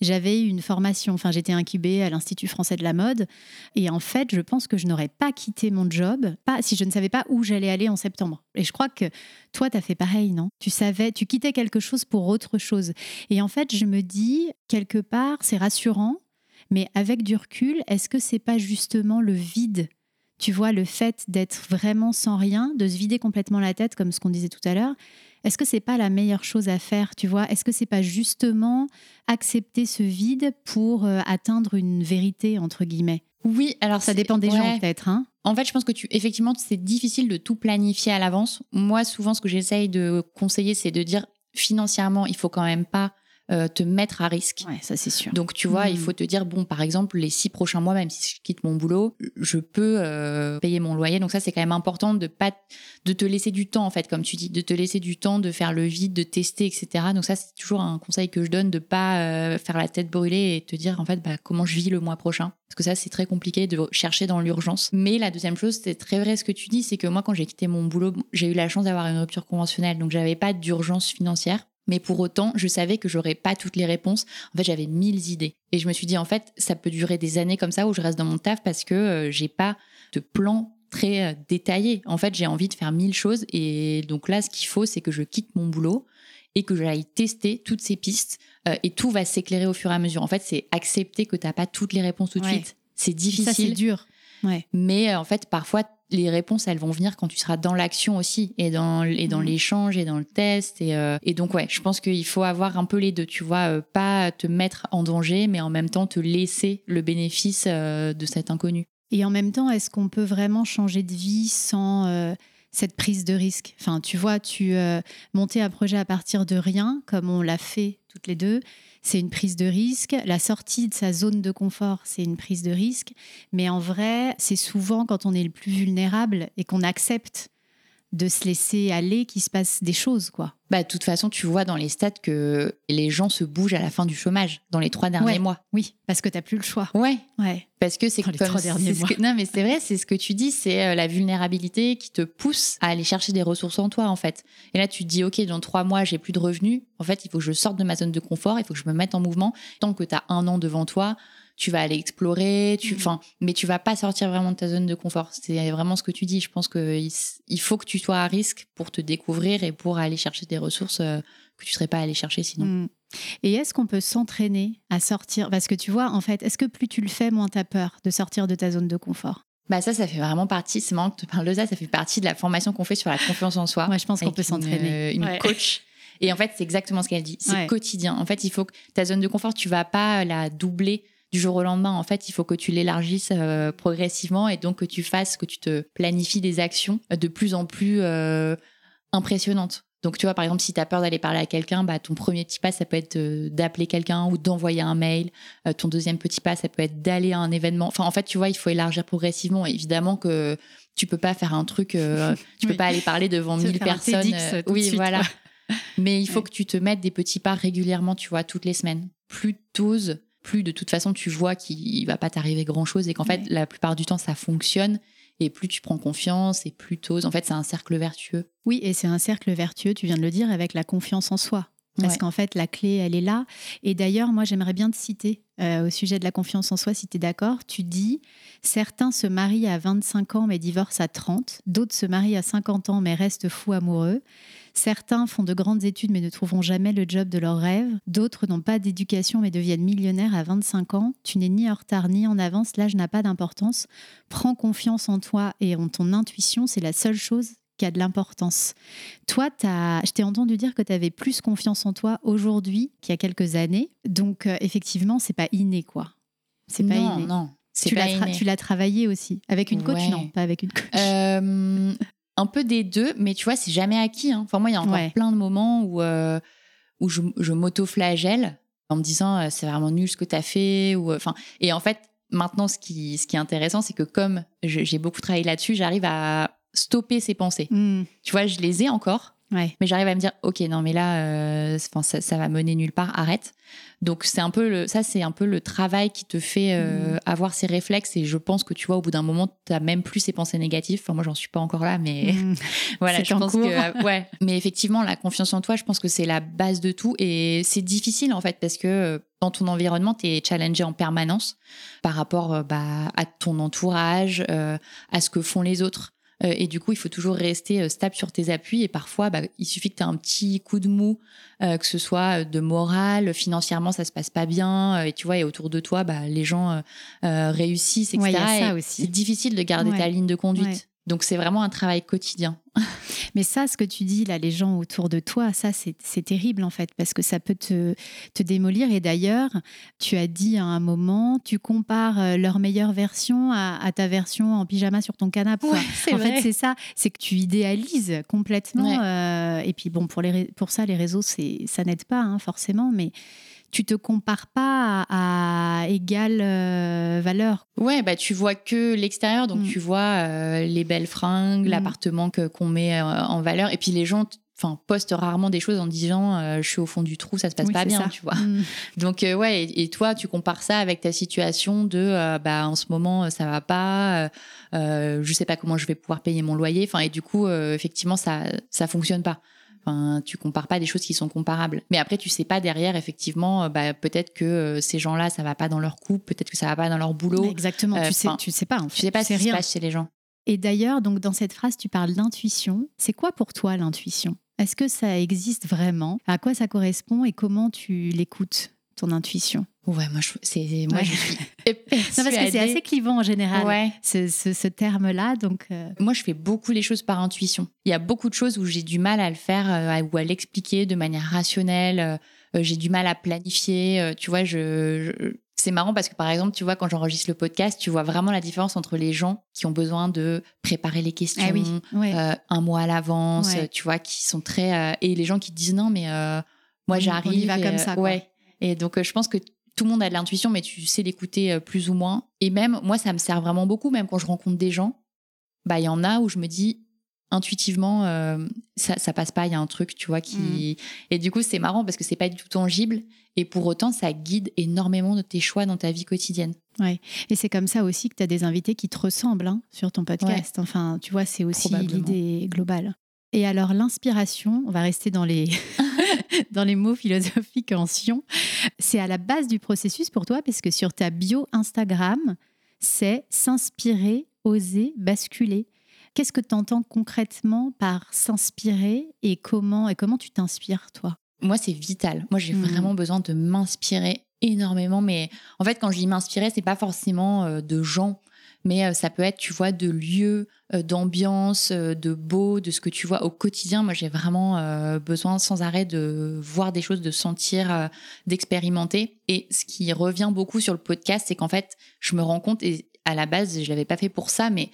j'avais une formation, enfin, j'étais incubée à l'Institut français de la mode. Et en fait, je pense que je n'aurais pas quitté mon job pas, si je ne savais pas où j'allais aller en septembre. Et je crois que toi, tu as fait pareil, non? Tu savais, tu quittais quelque chose pour autre chose. Et en fait, je me dis, quelque part, c'est rassurant, mais avec du recul, est-ce que c'est pas justement le vide Tu vois, le fait d'être vraiment sans rien, de se vider complètement la tête, comme ce qu'on disait tout à l'heure, est-ce que c'est pas la meilleure chose à faire Tu vois, est-ce que c'est pas justement accepter ce vide pour euh, atteindre une vérité entre guillemets? Oui, alors Ça dépend des gens peut-être, hein. En fait, je pense que tu, effectivement, c'est difficile de tout planifier à l'avance. Moi, souvent, ce que j'essaye de conseiller, c'est de dire financièrement, il faut quand même pas euh, te mettre à risque. Ouais, ça c'est sûr. Donc, tu vois, il faut te dire, bon, par exemple, les six prochains mois, même si je quitte mon boulot, je peux euh, payer mon loyer. Donc, ça, c'est quand même important de pas, de te laisser du temps, en fait, comme tu dis, de te laisser du temps de faire le vide, de tester, etc. Donc, ça, c'est toujours un conseil que je donne de pas euh, faire la tête brûlée et te dire, en fait, bah, comment je vis le mois prochain. Parce que ça, c'est très compliqué de chercher dans l'urgence. Mais la deuxième chose, c'est très vrai ce que tu dis, c'est que moi, quand j'ai quitté mon boulot, j'ai eu la chance d'avoir une rupture conventionnelle. Donc, j'avais pas d'urgence financière. Mais pour autant, je savais que j'aurais pas toutes les réponses. En fait, j'avais mille idées. Et je me suis dit, en fait, ça peut durer des années comme ça où je reste dans mon taf parce que euh, j'ai pas de plan très euh, détaillé. En fait, j'ai envie de faire mille choses. Et donc là, ce qu'il faut, c'est que je quitte mon boulot et que j'aille tester toutes ces pistes. euh, et tout va s'éclairer au fur et à mesure. En fait, c'est accepter que t'as pas toutes les réponses tout de Ouais. suite. C'est ça c'est difficile. dur. Ouais. Mais euh, en fait, parfois, les réponses, elles vont venir quand tu seras dans l'action aussi, et dans, et dans Mhm. l'échange, et dans le test. Et, euh, et donc, ouais, je pense qu'il faut avoir un peu les deux, tu vois, euh, pas te mettre en danger, mais en même temps te laisser le bénéfice euh, de cet inconnu. Et en même temps, est-ce qu'on peut vraiment changer de vie sans cette prise de risque? Enfin, tu vois, tu monter un projet à partir de rien, comme on l'a fait toutes les deux, c'est une prise de risque. La sortie de sa zone de confort, c'est une prise de risque. Mais en vrai, c'est souvent quand on est le plus vulnérable et qu'on accepte de se laisser aller qu'il se passe des choses, quoi. Bah, de toute façon, tu vois dans les stats que les gens se bougent à la fin du chômage, dans les trois derniers Ouais. mois. Oui, parce que tu n'as plus le choix. Ouais, Ouais. Parce que c'est Dans les comme trois derniers mois. que- non, mais c'est vrai, c'est ce que tu dis, c'est euh, la vulnérabilité qui te pousse à aller chercher des ressources en toi, en fait. Et là, tu te dis, OK, dans trois mois, j'ai plus de revenus. En fait, il faut que je sorte de ma zone de confort, il faut que je me mette en mouvement. Tant que tu as un an devant toi, tu vas aller explorer, tu, Mhm. enfin, mais tu vas pas sortir vraiment de ta zone de confort. C'est vraiment ce que tu dis. Je pense qu'il il faut que tu sois à risque pour te découvrir et pour aller chercher des ressources euh, que tu serais pas allé chercher sinon. Mm. Et est-ce qu'on peut s'entraîner à sortir? Parce que tu vois, en fait, est-ce que plus tu le fais, moins tu as peur de sortir de ta zone de confort? Bah ça, ça fait vraiment partie. C'est marrant que tu parles de ça. Ça fait partie de la formation qu'on fait sur la confiance en soi. Moi, je pense qu'on peut s'entraîner. Une, une Ouais. coach. Et en fait, c'est exactement ce qu'elle dit. C'est Ouais. quotidien. En fait, il faut que ta zone de confort, tu vas pas la doubler du jour au lendemain. En fait, il faut que tu l'élargisses euh, progressivement et donc que tu fasses, que tu te planifies des actions de plus en plus euh, impressionnantes. Donc, tu vois, par exemple, si tu as peur d'aller parler à quelqu'un, bah, ton premier petit pas, ça peut être euh, d'appeler quelqu'un ou d'envoyer un mail. Euh, ton deuxième petit pas, ça peut être d'aller à un événement. Enfin, en fait, tu vois, il faut élargir progressivement. Évidemment que tu peux pas faire un truc, euh, tu peux Oui. pas aller parler devant Tu veux 1000 faire un personnes. TEDx, euh, oui, suite, voilà. quoi. Mais il faut Ouais. que tu te mettes des petits pas régulièrement, tu vois, toutes les semaines. Plus t'oses, plus de toute façon tu vois qu'il va pas t'arriver grand chose et qu'en fait, la plupart du temps, ça fonctionne. Et plus tu prends confiance et plus t'oses. En fait, c'est un cercle vertueux. Oui, et c'est un cercle vertueux, tu viens de le dire, avec la confiance en soi. Parce Ouais. qu'en fait, la clé, elle est là. Et d'ailleurs, moi, j'aimerais bien te citer euh, au sujet de la confiance en soi, si tu es d'accord. Tu dis certains se marient à 25 ans mais divorcent à 30. D'autres se marient à 50 ans mais restent fous amoureux. Certains font de grandes études mais ne trouveront jamais le job de leur rêve. D'autres n'ont pas d'éducation mais deviennent millionnaires à 25 ans. Tu n'es ni en retard ni en avance. L'âge n'a pas d'importance. Prends confiance en toi et en ton intuition. C'est la seule chose qui a de l'importance. Toi, t'as- je t'ai entendu dire que tu avais plus confiance en toi aujourd'hui qu'il y a quelques années. Donc, euh, effectivement, c'est pas inné, quoi. C'est pas non, inné. non, Tu l'as, tra- inné. tu l'as travaillé aussi. Avec une coach, Ouais. non, pas avec une coach. Euh, un peu des deux, mais tu vois, c'est jamais acquis. hein. Enfin, moi, il y a encore Ouais. plein de moments où, euh, où je, je m'auto-flagelle en me disant euh, c'est vraiment nul ce que tu as fait. Ou, enfin, et en fait, maintenant, ce qui, ce qui est intéressant, c'est que comme j'ai beaucoup travaillé là-dessus, j'arrive à stopper ces pensées. Hmm, Tu vois, je les ai encore, ouais. mais j'arrive à me dire ok, non, mais là, euh, ça, ça va mener nulle part, arrête. Donc, c'est un peu le, ça, c'est un peu le travail qui te fait euh, Mm. avoir ces réflexes. Et je pense que tu vois, au bout d'un moment, tu même plus ces pensées négatives. Enfin, moi, j'en suis pas encore là, mais. Hmm. Voilà, je en pense cours. que euh, ouais. Mais effectivement, la confiance en toi, je pense que c'est la base de tout et c'est difficile en fait parce que dans ton environnement, tu es challengé en permanence par rapport bah, à ton entourage, euh, à ce que font les autres. Euh, et du coup, il faut toujours rester euh, stable sur tes appuis. Et parfois, bah, il suffit que tu aies un petit coup de mou, euh, que ce soit de morale, financièrement, ça se passe pas bien. et tu vois, et autour de toi, bah, les gens réussissent, etc. Ouais, Et aussi. C'est difficile de garder Ouais. ta ligne de conduite. Ouais. Donc, c'est vraiment un travail quotidien. Mais ça, ce que tu dis là, les gens autour de toi, ça, c'est terrible en fait, parce que ça peut te, te démolir. Et d'ailleurs, tu as dit à un moment, tu compares euh, leur meilleure version à, à ta version en pyjama sur ton canapé. en fait, c'est ça, c'est que tu idéalises complètement. Ouais. euh, et puis bon, pour, les, pour ça, les réseaux, ça n'aide pas hein, forcément, mais tu te compares pas à, à égale euh, valeur. Ouais, bah tu vois que l'extérieur, donc Mm. tu vois euh, les belles fringues, Mm. l'appartement que qu'on met euh, en valeur, et puis les gens, enfin, postent rarement des choses en disant euh, je suis au fond du trou, ça se passe Oui, pas bien, ça. tu vois. Mm. Donc euh, ouais, et, et toi, tu compares ça avec ta situation de euh, bah en ce moment ça va pas, je sais pas comment je vais pouvoir payer mon loyer, enfin et du coup effectivement ça ça fonctionne pas. Enfin, tu compares pas des choses qui sont comparables. Mais après, tu sais pas derrière, effectivement, euh, bah, peut-être que euh, ces gens-là, ça va pas dans leur couple, peut-être que ça va pas dans leur boulot. Exactement, Euh, tu sais, enfin, tu sais pas. En fait. Tu sais pas Tu ce qui se rien. passe chez les gens. Et d'ailleurs, donc dans cette phrase, tu parles d'intuition. C'est quoi pour toi l'intuition? Est-ce que ça existe vraiment? À quoi ça correspond et comment tu l'écoutes? Ton intuition Ouais, moi, je, c'est, moi, Ouais. je suis Non, parce que c'est assez clivant en général. Ouais. Ce, ce- ce terme-là, donc euh, Moi, je fais beaucoup les choses par intuition. Il y a beaucoup de choses où j'ai du mal à le faire euh, ou à l'expliquer de manière rationnelle. euh, j'ai du mal à planifier. euh, tu vois, je, je- c'est marrant parce que par exemple, tu vois, quand j'enregistre le podcast, tu vois vraiment la différence entre les gens qui ont besoin de préparer les questions ah oui, ouais. euh, un mois à l'avance, Ouais. tu vois, qui sont très euh, et les gens qui disent non, mais euh, moi On- on y j'arrive. va et, comme ça, quoi. Ouais. Et donc euh, je pense que tout le monde a de l'intuition, mais tu sais l'écouter euh, plus ou moins. Et même moi, ça me sert vraiment beaucoup, même quand je rencontre des gens. Bah il y en a où je me dis intuitivement euh, ça ça passe pas il y a un truc tu vois qui Mm. et du coup c'est marrant parce que c'est pas du tout tangible et pour autant ça guide énormément de tes choix dans ta vie quotidienne Et c'est comme ça aussi que tu as des invités qui te ressemblent hein, sur ton podcast. Enfin, tu vois, c'est aussi l'idée globale. Et alors, l'inspiration, on va rester dans les, dans les mots philosophiques anciens, c'est à la base du processus pour toi, parce que sur ta bio Instagram, c'est s'inspirer, oser, basculer. Qu'est-ce que tu entends concrètement par s'inspirer et comment, et comment tu t'inspires, toi? Moi, c'est vital. Moi, j'ai Mhm. vraiment besoin de m'inspirer énormément. Mais en fait, quand je dis m'inspirer, c'est pas forcément euh, de gens, mais euh, ça peut être, tu vois, de lieux, euh, d'ambiance, euh, de beau, de ce que tu vois au quotidien. Moi, j'ai vraiment besoin sans arrêt de voir des choses, de sentir, d'expérimenter. Et ce qui revient beaucoup sur le podcast, c'est qu'en fait, je me rends compte, et à la base, je l'avais pas fait pour ça, mais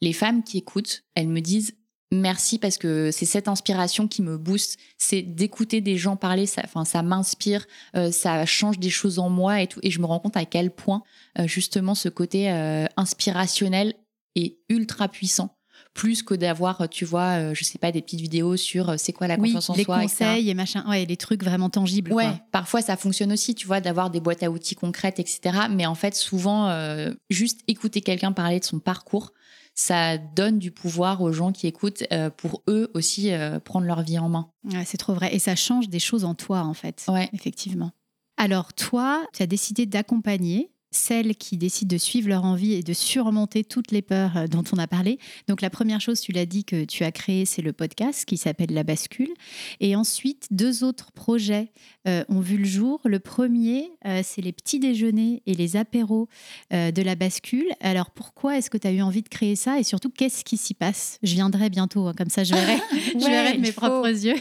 les femmes qui écoutent, elles me disent merci parce que c'est cette inspiration qui me booste, c'est d'écouter des gens parler, ça, enfin, ça m'inspire, euh, ça change des choses en moi et tout. Et je me rends compte à quel point euh, justement ce côté euh, inspirationnel est ultra puissant. Plus que d'avoir, tu vois, je sais pas, des petites vidéos sur c'est quoi la Oui, confiance en les soi, etc. conseils et machin, ouais, les trucs vraiment tangibles. Ouais, quoi. parfois ça fonctionne aussi, tu vois, d'avoir des boîtes à outils concrètes, etc. Mais en fait, souvent, euh, juste écouter quelqu'un parler de son parcours, ça donne du pouvoir aux gens qui écoutent euh, pour eux aussi euh, prendre leur vie en main. Ouais, c'est trop vrai. Et ça change des choses en toi, en fait. Ouais. Effectivement. Alors, toi, tu as décidé d'accompagner celles qui décident de suivre leur envie et de surmonter toutes les peurs euh, dont on a parlé. Donc la première chose, tu l'as dit que tu as créé, c'est le podcast qui s'appelle La Bascule. Et ensuite, deux autres projets euh, ont vu le jour. Le premier, euh, c'est les petits déjeuners et les apéros euh, de La Bascule. Alors pourquoi est-ce que tu as eu envie de créer ça et surtout qu'est-ce qui s'y passe? Je viendrai bientôt, hein, comme ça je verrai, je verrai de mes faut. propres yeux.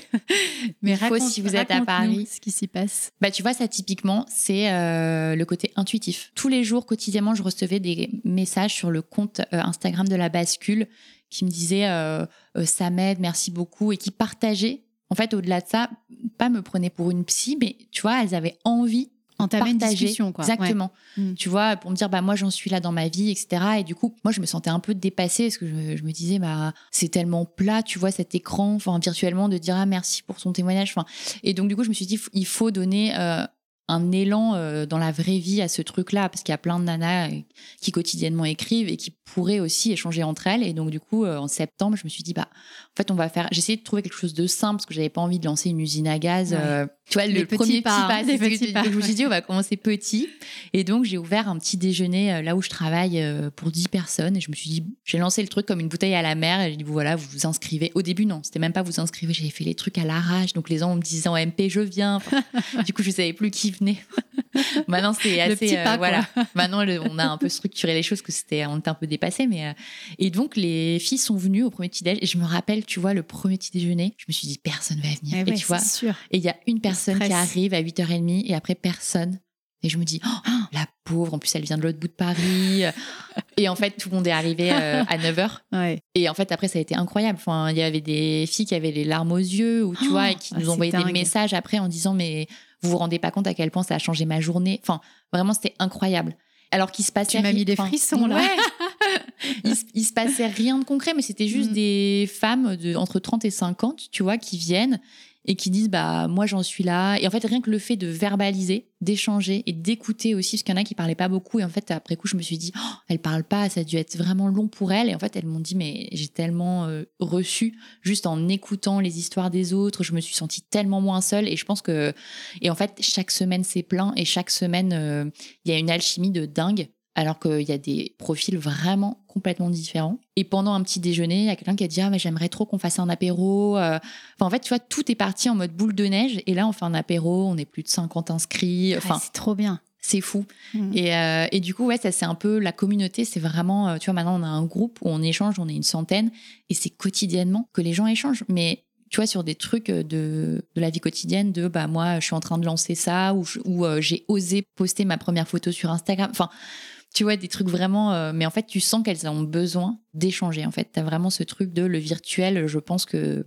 Il faut, si vous êtes à Paris. ce qui s'y passe. Bah, tu vois, ça typiquement, c'est le côté intuitif. Tous les jours, quotidiennement, je recevais des messages sur le compte euh, Instagram de la bascule qui me disaient euh, euh, ça m'aide, merci beaucoup, et qui partageaient. En fait, au-delà de ça, pas me prenaient pour une psy, mais tu vois, elles avaient envie Entamer une discussion, quoi. Ouais. Exactement. Mm. Tu vois, pour me dire, bah, moi, j'en suis là dans ma vie, etc. Et du coup, moi, je me sentais un peu dépassée parce que je, je me disais, bah, c'est tellement plat, tu vois, cet écran, enfin, virtuellement, de dire, ah, merci pour ton témoignage. Enfin, et donc, du coup, je me suis dit, il faut donner euh, un élan euh, dans la vraie vie à ce truc-là parce qu'il y a plein de nanas euh, qui quotidiennement écrivent et qui pourraient aussi échanger entre elles. Et donc, du coup, euh, en septembre, je me suis dit, bah, en fait, on va faire. J'ai essayé de trouver quelque chose de simple parce que j'avais pas envie de lancer une usine à gaz. Ouais. euh, tu vois, Les le premier pas, petit pas, hein, que petits tu- pas. Je me suis dit, on va commencer petit. Et donc, j'ai ouvert un petit déjeuner euh, là où je travaille pour 10 personnes. Et je me suis dit, j'ai lancé le truc comme une bouteille à la mer. Et j'ai dit, voilà, vous vous inscrivez. Au début, non, c'était même pas vous inscrivez. J'avais fait les trucs à l'arrache. Donc, les gens me disaient en MP, je viens. Enfin, du coup, je savais plus qui venait. Maintenant, c'est Le assez. petit euh, pas, voilà. Maintenant, le- on a un peu structuré les choses, que c'était, on était un peu dépassé. Mais, euh, et donc, les filles sont venues au premier petit déj. Et je me rappelle, tu vois, le premier petit déjeuner, je me suis dit, personne va venir. Eh et ouais, tu vois, sûr. et il y a une personne qui arrive à 8h30 et après personne. Et je me dis, oh, la pauvre, en plus elle vient de l'autre bout de Paris. et en fait, tout le monde est arrivé euh, à 9h. Ouais. Et en fait, après, ça a été incroyable. Enfin, il y avait des filles qui avaient les larmes aux yeux, ou tu Oh, vois, et qui ah, nous c'est envoyaient dingue. des messages après en disant, mais vous vous rendez pas compte à quel point ça a changé ma journée. Enfin, vraiment, c'était incroyable. Alors qu'il se passait. Tu m'as mis des frissons, là. ouais. il, se- il se passait rien de concret, mais c'était juste Mm. des femmes de entre 30 et 50, tu vois, qui viennent et qui disent bah moi j'en suis là. Et en fait rien que le fait de verbaliser d'échanger et d'écouter aussi parce qu'il y en a qui parlaient pas beaucoup. Et en fait après coup je me suis dit oh, elles parlent pas ça a dû être vraiment long pour elles et en fait elles m'ont dit mais j'ai tellement euh, reçu juste en écoutant les histoires des autres je me suis sentie tellement moins seule. Et je pense que et en fait chaque semaine c'est plein. Et chaque semaine euh, il y a une alchimie de dingue alors qu'il y a des profils vraiment complètement différents. Et pendant un petit déjeuner, il y a quelqu'un qui a dit Ah, mais j'aimerais trop qu'on fasse un apéro. euh. Enfin, en fait, tu vois, tout est parti en mode boule de neige. Et là, on fait un apéro, on est plus de 50 inscrits. Enfin, Ah, c'est trop bien. c'est fou. Mm. Et, euh, et du coup, ouais, ça, c'est un peu la communauté. C'est vraiment, euh, tu vois, maintenant, on a un groupe où on échange, on est une centaine. Et c'est quotidiennement que les gens échangent. Mais tu vois, sur des trucs de, de la vie quotidienne, de bah, moi, je suis en train de lancer ça, ou, euh, j'ai osé poster ma première photo sur Instagram. Enfin, tu vois, des trucs vraiment. euh, mais en fait, tu sens qu'elles ont besoin d'échanger. En fait, tu as vraiment ce truc de le virtuel. Je pense que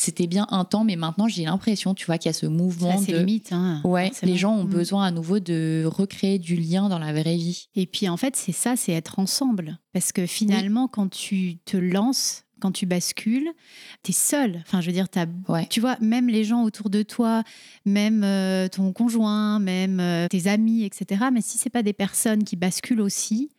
c'était bien un temps, mais maintenant, j'ai l'impression, tu vois, qu'il y a ce mouvement c'est de. limite. hein, Ouais, les gens ont Mm. besoin à nouveau de recréer du lien dans la vraie vie. Et puis en fait, c'est ça, c'est être ensemble. Parce que finalement, quand tu te lances, quand tu bascules, tu es seul. Enfin, je veux dire, Ouais. tu vois, même les gens autour de toi, même euh, ton conjoint, même euh, tes amis, etc. Mais si c'est pas des personnes qui basculent aussi,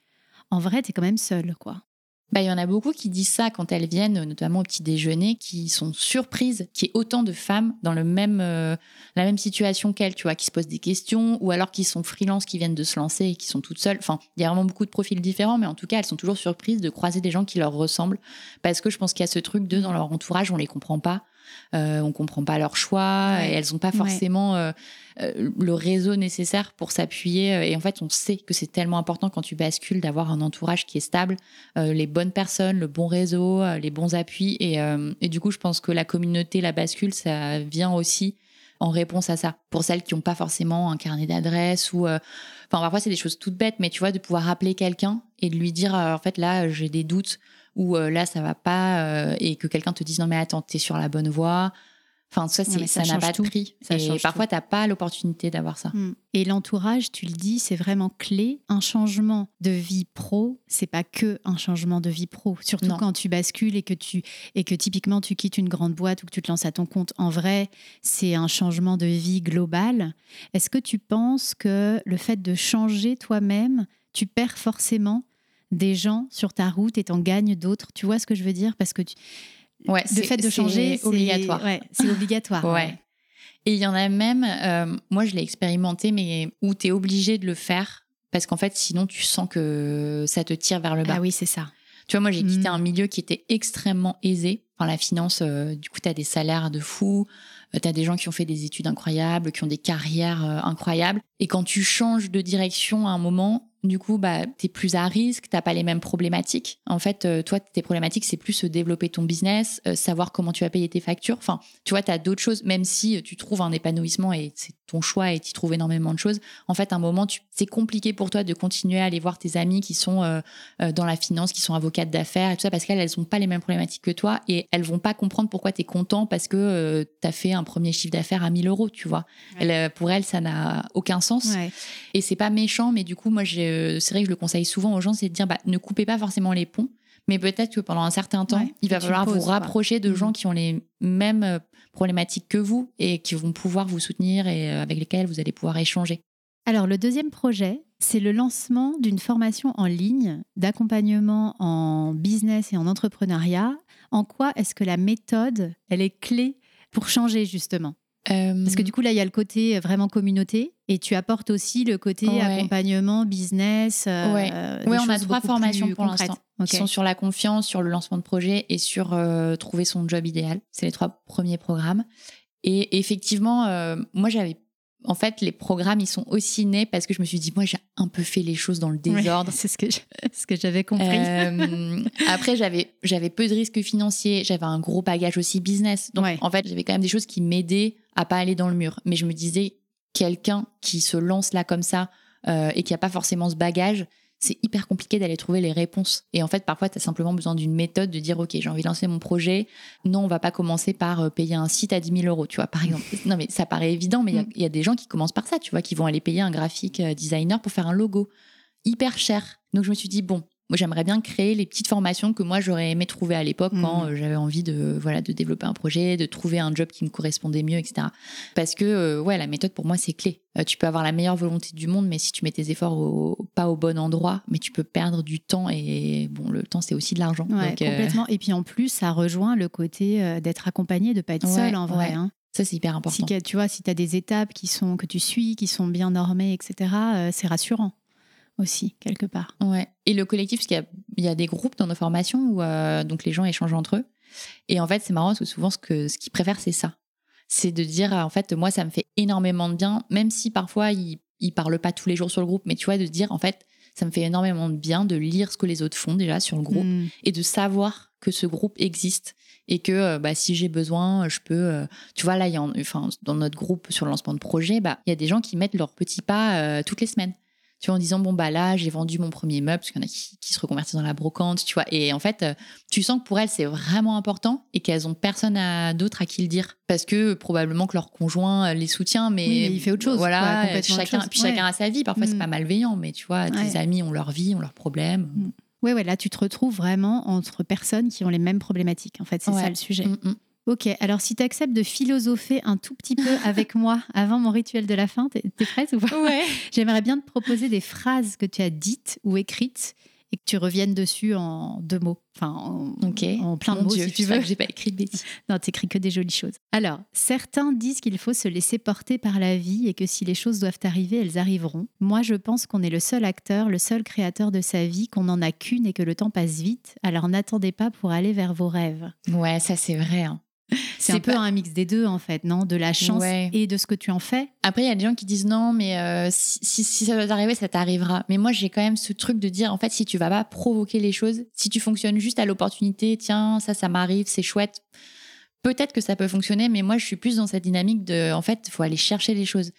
en vrai, tu es quand même seul, quoi. Bah, il y en a beaucoup qui disent ça quand elles viennent, notamment au petit déjeuner, qui sont surprises qu'il y ait autant de femmes dans le même, euh, la même situation qu'elles, tu vois, qui se posent des questions, ou alors qui sont freelance, qui viennent de se lancer et qui sont toutes seules. Enfin, il y a vraiment beaucoup de profils différents, mais en tout cas, elles sont toujours surprises de croiser des gens qui leur ressemblent, parce que je pense qu'il y a ce truc de dans leur entourage, on les comprend pas. Euh, on comprend pas leur choix Ouais. et elles ont pas forcément euh, euh, le réseau nécessaire pour s'appuyer euh, et en fait on sait que c'est tellement important quand tu bascules d'avoir un entourage qui est stable euh, les bonnes personnes le bon réseau les bons appuis et, et du coup je pense que la communauté la bascule ça vient aussi en réponse à ça pour celles qui n'ont pas forcément un carnet d'adresses ou euh, enfin parfois c'est des choses toutes bêtes mais tu vois de pouvoir appeler quelqu'un et de lui dire euh, en fait là j'ai des doutes ou euh, là ça va pas euh, et que quelqu'un te dise non mais attends t'es sur la bonne voie enfin ça c'est ça ça n'a pas tout. de prix Ça et parfois t'as pas l'opportunité d'avoir ça Mm. Et l'entourage, tu le dis, c'est vraiment clé. Un changement de vie pro, c'est pas que un changement de vie pro. Surtout Non. quand tu bascules et que tu et que typiquement tu quittes une grande boîte ou que tu te lances à ton compte. En vrai, c'est un changement de vie global. Est-ce que tu penses que le fait de changer toi-même, tu perds forcément des gens sur ta route et t'en gagnes d'autres. Tu vois ce que je veux dire? Parce que tu- Ouais, le fait de changer, c'est obligatoire. ouais, c'est obligatoire. Ouais. Et il y en a même, euh, moi je l'ai expérimenté, mais où tu es obligé de le faire parce qu'en fait, sinon tu sens que ça te tire vers le bas. Ah oui, c'est ça. Tu vois, moi j'ai quitté Mm. un milieu qui était extrêmement aisé. Enfin, la finance, euh, du coup, tu as des salaires de fou, tu as des gens qui ont fait des études incroyables, qui ont des carrières euh, incroyables. Et quand tu changes de direction à un moment, du coup, bah, tu es plus à risque, t'as pas les mêmes problématiques. En fait, euh, toi, tes problématiques, c'est plus euh, développer ton business, euh, savoir comment tu vas payer tes factures. Enfin, tu vois, tu as d'autres choses, même si tu trouves un épanouissement et c'est ton choix et tu trouves énormément de choses. En fait, à un moment, tu- c'est compliqué pour toi de continuer à aller voir tes amis qui sont euh, dans la finance, qui sont avocates d'affaires et tout ça, parce qu'elles, elles n'ont pas les mêmes problématiques que toi et elles vont pas comprendre pourquoi tu es content parce que tu as fait un premier chiffre d'affaires à 1000 euros, tu vois. Ouais. Elles, pour elles, ça n'a aucun sens. Ouais. Et c'est pas méchant, mais du coup, moi, j'ai- euh, c'est vrai que je le conseille souvent aux gens, c'est de dire, bah, ne coupez pas forcément les ponts, mais peut-être que pendant un certain temps, Ouais, il va falloir poses, vous rapprocher de Mhm. gens qui ont les mêmes euh, problématiques que vous et qui vont pouvoir vous soutenir et euh, avec lesquels vous allez pouvoir échanger. Alors, le deuxième projet, c'est le lancement d'une formation en ligne d'accompagnement en business et en entrepreneuriat. En quoi est-ce que la méthode, elle est clé pour changer justement? Parce que du coup, là, il y a le côté vraiment communauté et tu apportes aussi le côté Ouais. accompagnement, business. euh, Ouais. euh, on a trois formations pour l'instant. Ok. qui sont sur la confiance, sur le lancement de projet et sur euh, trouver son job idéal. C'est les trois premiers programmes. Et effectivement, euh, moi j'avais. En fait, les programmes, ils sont aussi nés parce que je me suis dit, moi, j'ai un peu fait les choses dans le Ouais, désordre. c'est ce que je- ce que j'avais compris. Euh, après, j'avais j'avais peu de risques financiers, j'avais un gros bagage aussi business. Donc, Ouais. en fait, j'avais quand même des choses qui m'aidaient à pas aller dans le mur. Mais je me disais, quelqu'un qui se lance là comme ça euh, et qui a pas forcément ce bagage, c'est hyper compliqué d'aller trouver les réponses. Et en fait, parfois, tu as simplement besoin d'une méthode de dire, OK, j'ai envie de lancer mon projet. Non, on va pas commencer par euh, payer un site à 10 000 euros, tu vois, par exemple. non, mais ça paraît évident, mais il y a- Mm. y, a des gens qui commencent par ça, tu vois, qui vont aller payer un graphique euh, designer pour faire un logo. Hyper cher. Donc, je me suis dit, bon, moi, j'aimerais bien créer les petites formations que moi, j'aurais aimé trouver à l'époque Mm. quand euh, j'avais envie de, voilà, de développer un projet, de trouver un job qui me correspondait mieux, etc. Parce que, euh, ouais, la méthode, pour moi, c'est clé. Euh, tu peux avoir la meilleure volonté du monde, mais si tu mets tes efforts au- pas au bon endroit, mais tu peux perdre du temps et, bon, le temps, c'est aussi de l'argent. Ouais, euh, complètement. Et puis en plus, ça rejoint le côté d'être accompagné, de pas être Ouais, seul en vrai. ouais. hein. ça, c'est hyper Si, important. que- tu vois, si tu as des étapes qui sont, que tu suis, qui sont bien normées, etc., euh, c'est rassurant aussi, quelque part. Ouais. Et le collectif, parce qu'il y y a des groupes dans nos formations où euh, donc les gens échangent entre eux. Et en fait, c'est marrant parce que souvent, ce que ce qu'ils préfèrent, c'est ça. C'est de dire, en fait, moi, ça me fait énormément de bien, même si parfois ils, ils parlent pas tous les jours sur le groupe, mais tu vois, de dire, en fait, ça me fait énormément de bien de lire ce que les autres font déjà sur le groupe Mm. et de savoir que ce groupe existe et que euh, bah, si j'ai besoin, je peux. euh, tu vois, là, y a, en- enfin, dans notre groupe sur le lancement de projet, bah, il y a des gens qui mettent leurs petits pas euh, toutes les semaines. Tu vois, en disant, bon, bah là, j'ai vendu mon premier meuble, parce qu'il y en a qui, qui se reconvertissent dans la brocante, tu vois. Et en fait, euh, tu sens que pour elles, c'est vraiment important et qu'elles ont personne à- d'autre à qui le dire. Parce que probablement que leur conjoint euh, les soutient, mais. Oui, mais il fait autre chose, quoi, Voilà, autre chacun, chose. puis chacun a sa vie. Parfois, c'est Mm. pas malveillant, mais tu vois, tes Ouais. amis ont leur vie, ont leurs problèmes. Ouais, ouais, là, tu te retrouves vraiment entre personnes qui ont les mêmes problématiques. En fait, c'est Ouais. ça le sujet. Mm, mm. Ok, alors si tu acceptes de philosopher un tout petit peu avec moi avant mon rituel de la fin, t'es t'es prête ou pas? Ouais. J'aimerais bien te proposer des phrases que tu as dites ou écrites et que tu reviennes dessus en deux mots. Enfin, en, en plein de Mon mots Dieu, si tu veux. j'ai pas écrit de bêtises. Non, t'écris que des jolies choses. Alors, certains disent qu'il faut se laisser porter par la vie et que si les choses doivent arriver, elles arriveront. Moi, je pense qu'on est le seul acteur, le seul créateur de sa vie, qu'on n'en a qu'une et que le temps passe vite. Alors n'attendez pas pour aller vers vos rêves. Ouais, ça c'est vrai. hein. C'est un peu un mix des deux, en fait, non? De la chance Ouais. et de ce que tu en fais? Après, il y a des gens qui disent non, mais euh, si, si, si ça doit t'arriver, ça t'arrivera. Mais moi, j'ai quand même ce truc de dire, en fait, si tu vas pas provoquer les choses, si tu fonctionnes juste à l'opportunité, tiens, ça, ça m'arrive, c'est chouette. Peut-être que ça peut fonctionner, mais moi, je suis plus dans cette dynamique de, en fait, il faut aller chercher les choses.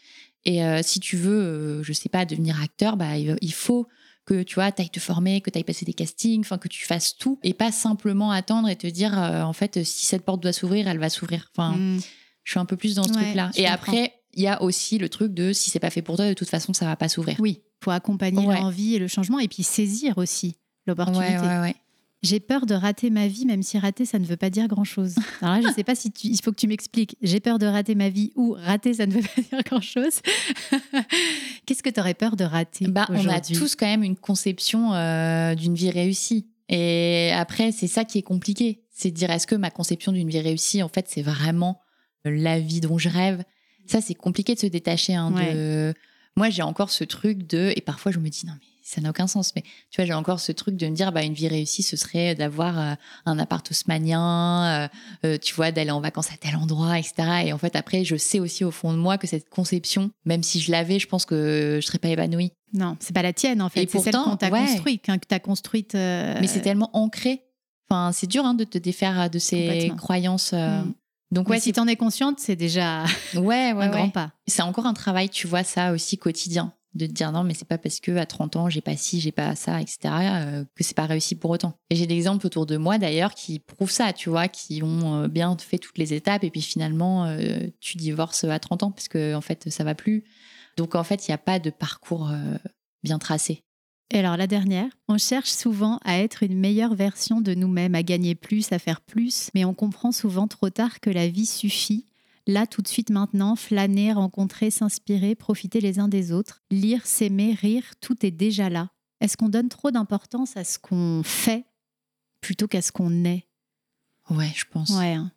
Et euh, si tu veux, euh, je sais pas, devenir acteur, bah, il faut que tu vois, ailles te former, que tu ailles passer des castings, enfin que tu fasses tout et pas simplement attendre et te dire euh, en fait si cette porte doit s'ouvrir, elle va s'ouvrir. Enfin, Mm. je suis un peu plus dans ce Ouais, truc-là. Et comprends. après, il y a aussi le truc de si c'est pas fait pour toi, de toute façon, ça va pas s'ouvrir. Oui, faut accompagner Ouais. l'envie et le changement et puis saisir aussi l'opportunité. Ouais. J'ai peur de rater ma vie, même si rater, ça ne veut pas dire grand-chose. Alors là, je ne sais pas si tu... il faut que tu m'expliques. J'ai peur de rater ma vie ou rater, ça ne veut pas dire grand-chose. Qu'est-ce que tu aurais peur de rater bah, On a tous quand même une conception euh, d'une vie réussie. Et après, c'est ça qui est compliqué. C'est de dire, est-ce que ma conception d'une vie réussie, en fait, c'est vraiment la vie dont je rêve? Ça, c'est compliqué de se détacher. hein, de... Moi, j'ai encore ce truc de... Et parfois, je me dis, non, mais ça n'a aucun sens. Mais tu vois, j'ai encore ce truc de me dire, bah, une vie réussie, ce serait d'avoir euh, un appart haussmanien, euh, euh, tu vois, d'aller en vacances à tel endroit, etc. Et en fait, après, je sais aussi au fond de moi que cette conception, même si je l'avais, je pense que je serais pas épanouie. Non, c'est pas la tienne en fait. C'est celle qu'on t'a ouais. construite, hein, que t'as construite. euh, Mais c'est tellement ancré. Enfin, c'est dur hein, de te défaire de ces croyances. euh. Mm. Donc, Mais ouais, si t'en es consciente, c'est déjà c'est ouais, ouais, un grand pas. C'est encore un travail, tu vois, ça aussi quotidien. De te dire non, mais c'est pas parce que à 30 ans, j'ai pas ci, j'ai pas ça, etc., euh, que c'est pas réussi pour autant. Et j'ai des exemples autour de moi d'ailleurs qui prouvent ça, tu vois, qui ont euh, bien fait toutes les étapes et puis finalement, euh, tu divorces à 30 ans parce que en fait, ça va plus. Donc en fait, il n'y a pas de parcours bien tracé. Et alors la dernière, on cherche souvent à être une meilleure version de nous-mêmes, à gagner plus, à faire plus, mais on comprend souvent trop tard que la vie suffit. Là, tout de suite maintenant, flâner, rencontrer, s'inspirer, profiter les uns des autres, lire, s'aimer, rire, tout est déjà là. Est-ce qu'on donne trop d'importance à ce qu'on fait plutôt qu'à ce qu'on est? Ouais, je pense. Ouais, hein.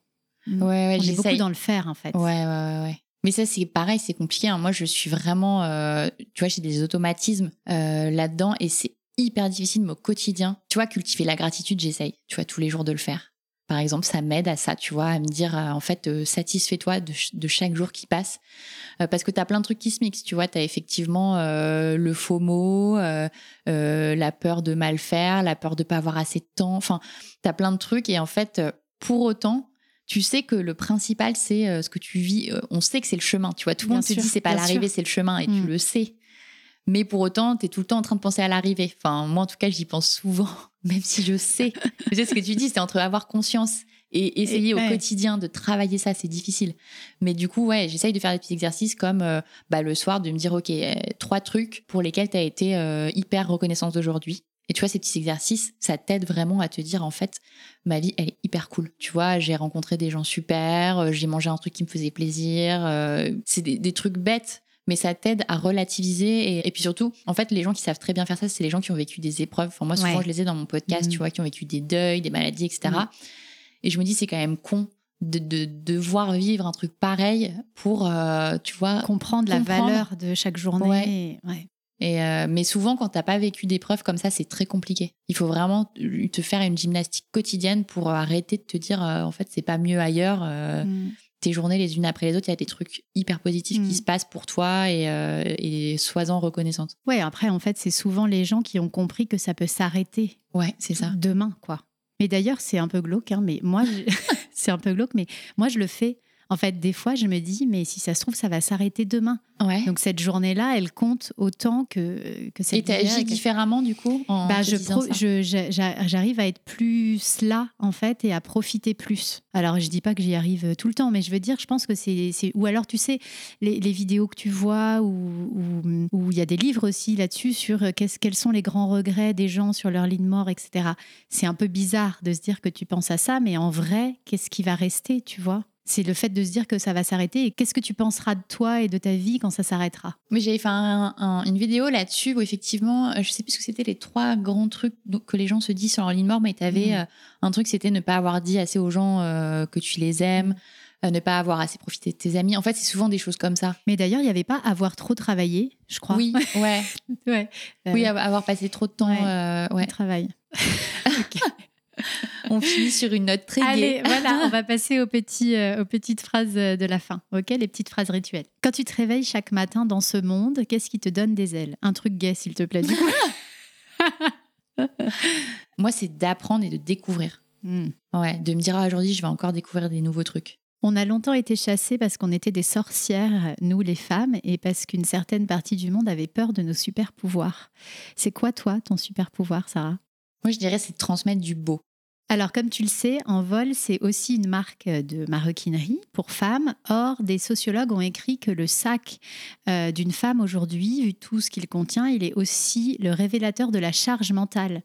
ouais, ouais on est beaucoup dans le faire en fait. Ouais, ouais, ouais, ouais. Mais ça, c'est pareil, c'est compliqué. hein. Moi, je suis vraiment, euh, tu vois, j'ai des automatismes euh, là-dedans et c'est hyper difficile, mais au quotidien. Tu vois, cultiver la gratitude, j'essaye, tu vois, tous les jours de le faire. Par exemple, ça m'aide à ça, tu vois, à me dire, en fait, euh, satisfais-toi de, ch- de chaque jour qui passe. Euh, parce que tu as plein de trucs qui se mixent, tu vois. Tu as effectivement euh, le faux mot, la peur de mal faire, la peur de pas avoir assez de temps. Enfin, tu as plein de trucs. Et en fait, pour autant, tu sais que le principal, c'est ce que tu vis. On sait que c'est le chemin, tu vois. Tout le monde sûr, dit, c'est pas l'arrivée, c'est le chemin. Et tu le sais. Mais pour autant, tu es tout le temps en train de penser à l'arrivée. Enfin, moi, en tout cas, j'y pense souvent, même si je sais. tu sais ce que tu dis, c'est entre avoir conscience et essayer Et- au ouais. quotidien de travailler ça, c'est difficile. Mais du coup, ouais, j'essaye de faire des petits exercices comme euh, bah, le soir de me dire, OK, euh, trois trucs pour lesquels tu as été euh, hyper reconnaissante d'aujourd'hui. Et tu vois, ces petits exercices, ça t'aide vraiment à te dire, en fait, ma vie, elle est hyper cool. Tu vois, j'ai rencontré des gens super, j'ai mangé un truc qui me faisait plaisir. c'est des, des trucs bêtes, mais ça t'aide à relativiser. Et, et puis surtout, en fait, les gens qui savent très bien faire ça, c'est les gens qui ont vécu des épreuves. Enfin, moi, souvent, Ouais. je les ai dans mon podcast, Mhm. tu vois, qui ont vécu des deuils, des maladies, etc. Mhm. Et je me dis, c'est quand même con de, de devoir vivre un truc pareil pour, euh, tu vois. Comprendre la valeur de chaque journée. Ouais. Et euh, mais souvent, quand t'as pas vécu d'épreuves comme ça, c'est très compliqué. Il faut vraiment te faire une gymnastique quotidienne pour arrêter de te dire, euh, en fait, c'est pas mieux ailleurs. Mm. Tes journées les unes après les autres, il y a des trucs hyper positifs Mm. qui se passent pour toi et, euh, et sois-en reconnaissante. Ouais, après, en fait, c'est souvent les gens qui ont compris que ça peut s'arrêter Ouais, c'est ça. demain, quoi. Mais d'ailleurs, c'est un peu glauque, hein, mais moi, je- c'est un peu glauque, mais moi, je le fais. En fait, des fois, je me dis, mais si ça se trouve, ça va s'arrêter demain. Ouais. Donc, cette journée-là, elle compte autant que, que cette et t'agis différemment du coup en bah, je j'arrive à être plus là en fait et à profiter plus. Alors je dis pas que j'y arrive tout le temps, mais je veux dire, je pense que c'est ou alors tu sais les, les vidéos que tu vois ou il y a des livres aussi là-dessus sur euh, qu'est-ce quels sont les grands regrets des gens sur leur lit de mort, etc. C'est un peu bizarre de se dire que tu penses à ça, mais en vrai, qu'est-ce qui va rester, tu vois? C'est le fait de se dire que ça va s'arrêter et qu'est-ce que tu penseras de toi et de ta vie quand ça s'arrêtera? Mais j'avais fait un- un- une vidéo là-dessus où effectivement, euh, je sais plus ce que c'était les trois grands trucs que les gens se disent sur leur ligne mort, mais tu avais Mhm. un truc, c'était ne pas avoir dit assez aux gens euh, que tu les aimes, euh, ne pas avoir assez profité de tes amis. En fait, c'est souvent des choses comme ça. Mais d'ailleurs, il n'y avait pas avoir trop travaillé, je crois. Oui, ouais. ouais. oui, Euh, av- avoir passé trop de temps. Ouais. euh, ouais. travail. On finit sur une note très Allez, gaie. voilà, on va passer aux, petits, euh, aux petites phrases euh, de la fin, ok Les petites phrases rituelles. Quand tu te réveilles chaque matin dans ce monde, qu'est-ce qui te donne des ailes? Un truc gay, s'il te plaît, du coup. Moi, c'est d'apprendre et de découvrir. Hmm. Ouais, de me dire ah, aujourd'hui, je vais encore découvrir des nouveaux trucs. On a longtemps été chassés parce qu'on était des sorcières, nous les femmes, et parce qu'une certaine partie du monde avait peur de nos super pouvoirs. C'est quoi, toi, ton super pouvoir, Sarah? Moi, je dirais c'est de transmettre du beau. Alors, comme tu le sais, Envol, c'est aussi une marque de maroquinerie pour femmes. Or, des sociologues ont écrit que le sac euh, d'une femme aujourd'hui, vu tout ce qu'il contient, il est aussi le révélateur de la charge mentale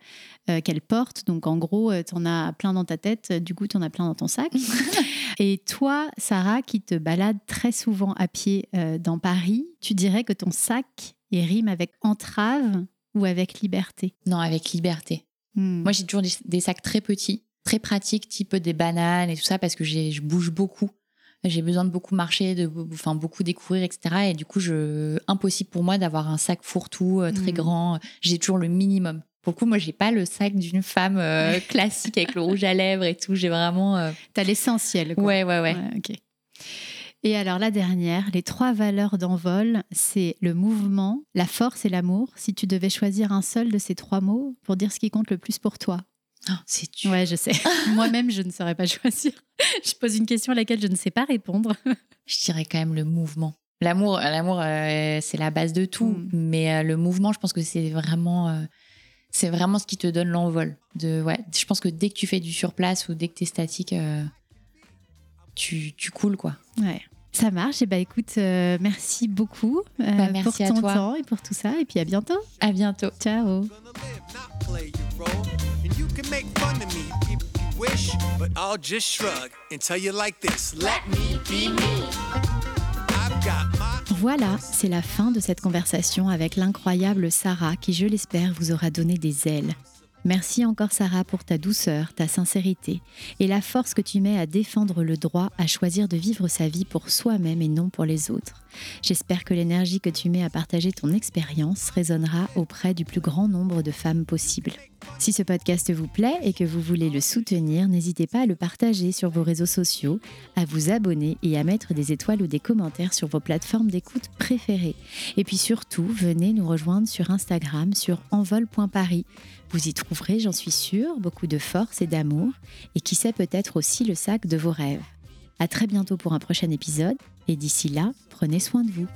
euh, qu'elle porte. Donc, en gros, tu en as plein dans ta tête, du coup, tu en as plein dans ton sac. Et toi, Sarah, qui te balade très souvent à pied euh, dans Paris, tu dirais que ton sac, il rime avec entrave ou avec liberté? Non, avec liberté. Hmm. Moi, j'ai toujours des, des sacs très petits, très pratiques, type des bananes et tout ça, parce que je bouge beaucoup. J'ai besoin de beaucoup marcher, de enfin, beaucoup découvrir, etc. Et du coup, je, impossible pour moi d'avoir un sac fourre-tout euh, très Mm. grand. J'ai toujours le minimum. Pour le coup, moi, j'ai pas le sac d'une femme euh, classique avec le rouge à lèvres et tout. J'ai vraiment. euh, T'as l'essentiel. quoi. Ouais, ouais, ouais. Ouais, ok. Et alors la dernière, les trois valeurs d'envol, c'est le mouvement, la force et l'amour. Si tu devais choisir un seul de ces trois mots pour dire ce qui compte le plus pour toi. Ah, c'est dur. Ouais, je sais. Moi-même, je ne saurais pas choisir. Je pose une question à laquelle je ne sais pas répondre. Je dirais quand même le mouvement. L'amour, l'amour, euh, c'est la base de tout. Mm. Mais euh, le mouvement, je pense que c'est vraiment, euh, c'est vraiment ce qui te donne l'envol. De, ouais, je pense que dès que tu fais du surplace ou dès que tu es statique, euh, tu, tu coules quoi. Ouais. Ça marche. Et bah écoute, euh, merci beaucoup euh, Bah, merci pour à ton toi. temps et pour tout ça. Et puis à bientôt. À bientôt. Ciao. Voilà, c'est la fin de cette conversation avec l'incroyable Sarah qui, je l'espère, vous aura donné des ailes. Merci encore Sarah pour ta douceur, ta sincérité et la force que tu mets à défendre le droit à choisir de vivre sa vie pour soi-même et non pour les autres. J'espère que l'énergie que tu mets à partager ton expérience résonnera auprès du plus grand nombre de femmes possible. Si ce podcast vous plaît et que vous voulez le soutenir, n'hésitez pas à le partager sur vos réseaux sociaux, à vous abonner et à mettre des étoiles ou des commentaires sur vos plateformes d'écoute préférées. Et puis surtout, venez nous rejoindre sur Instagram sur envol.paris. Vous y trouverez, j'en suis sûre, beaucoup de force et d'amour, et qui sait peut-être aussi le sac de vos rêves. À très bientôt pour un prochain épisode, et d'ici là, prenez soin de vous.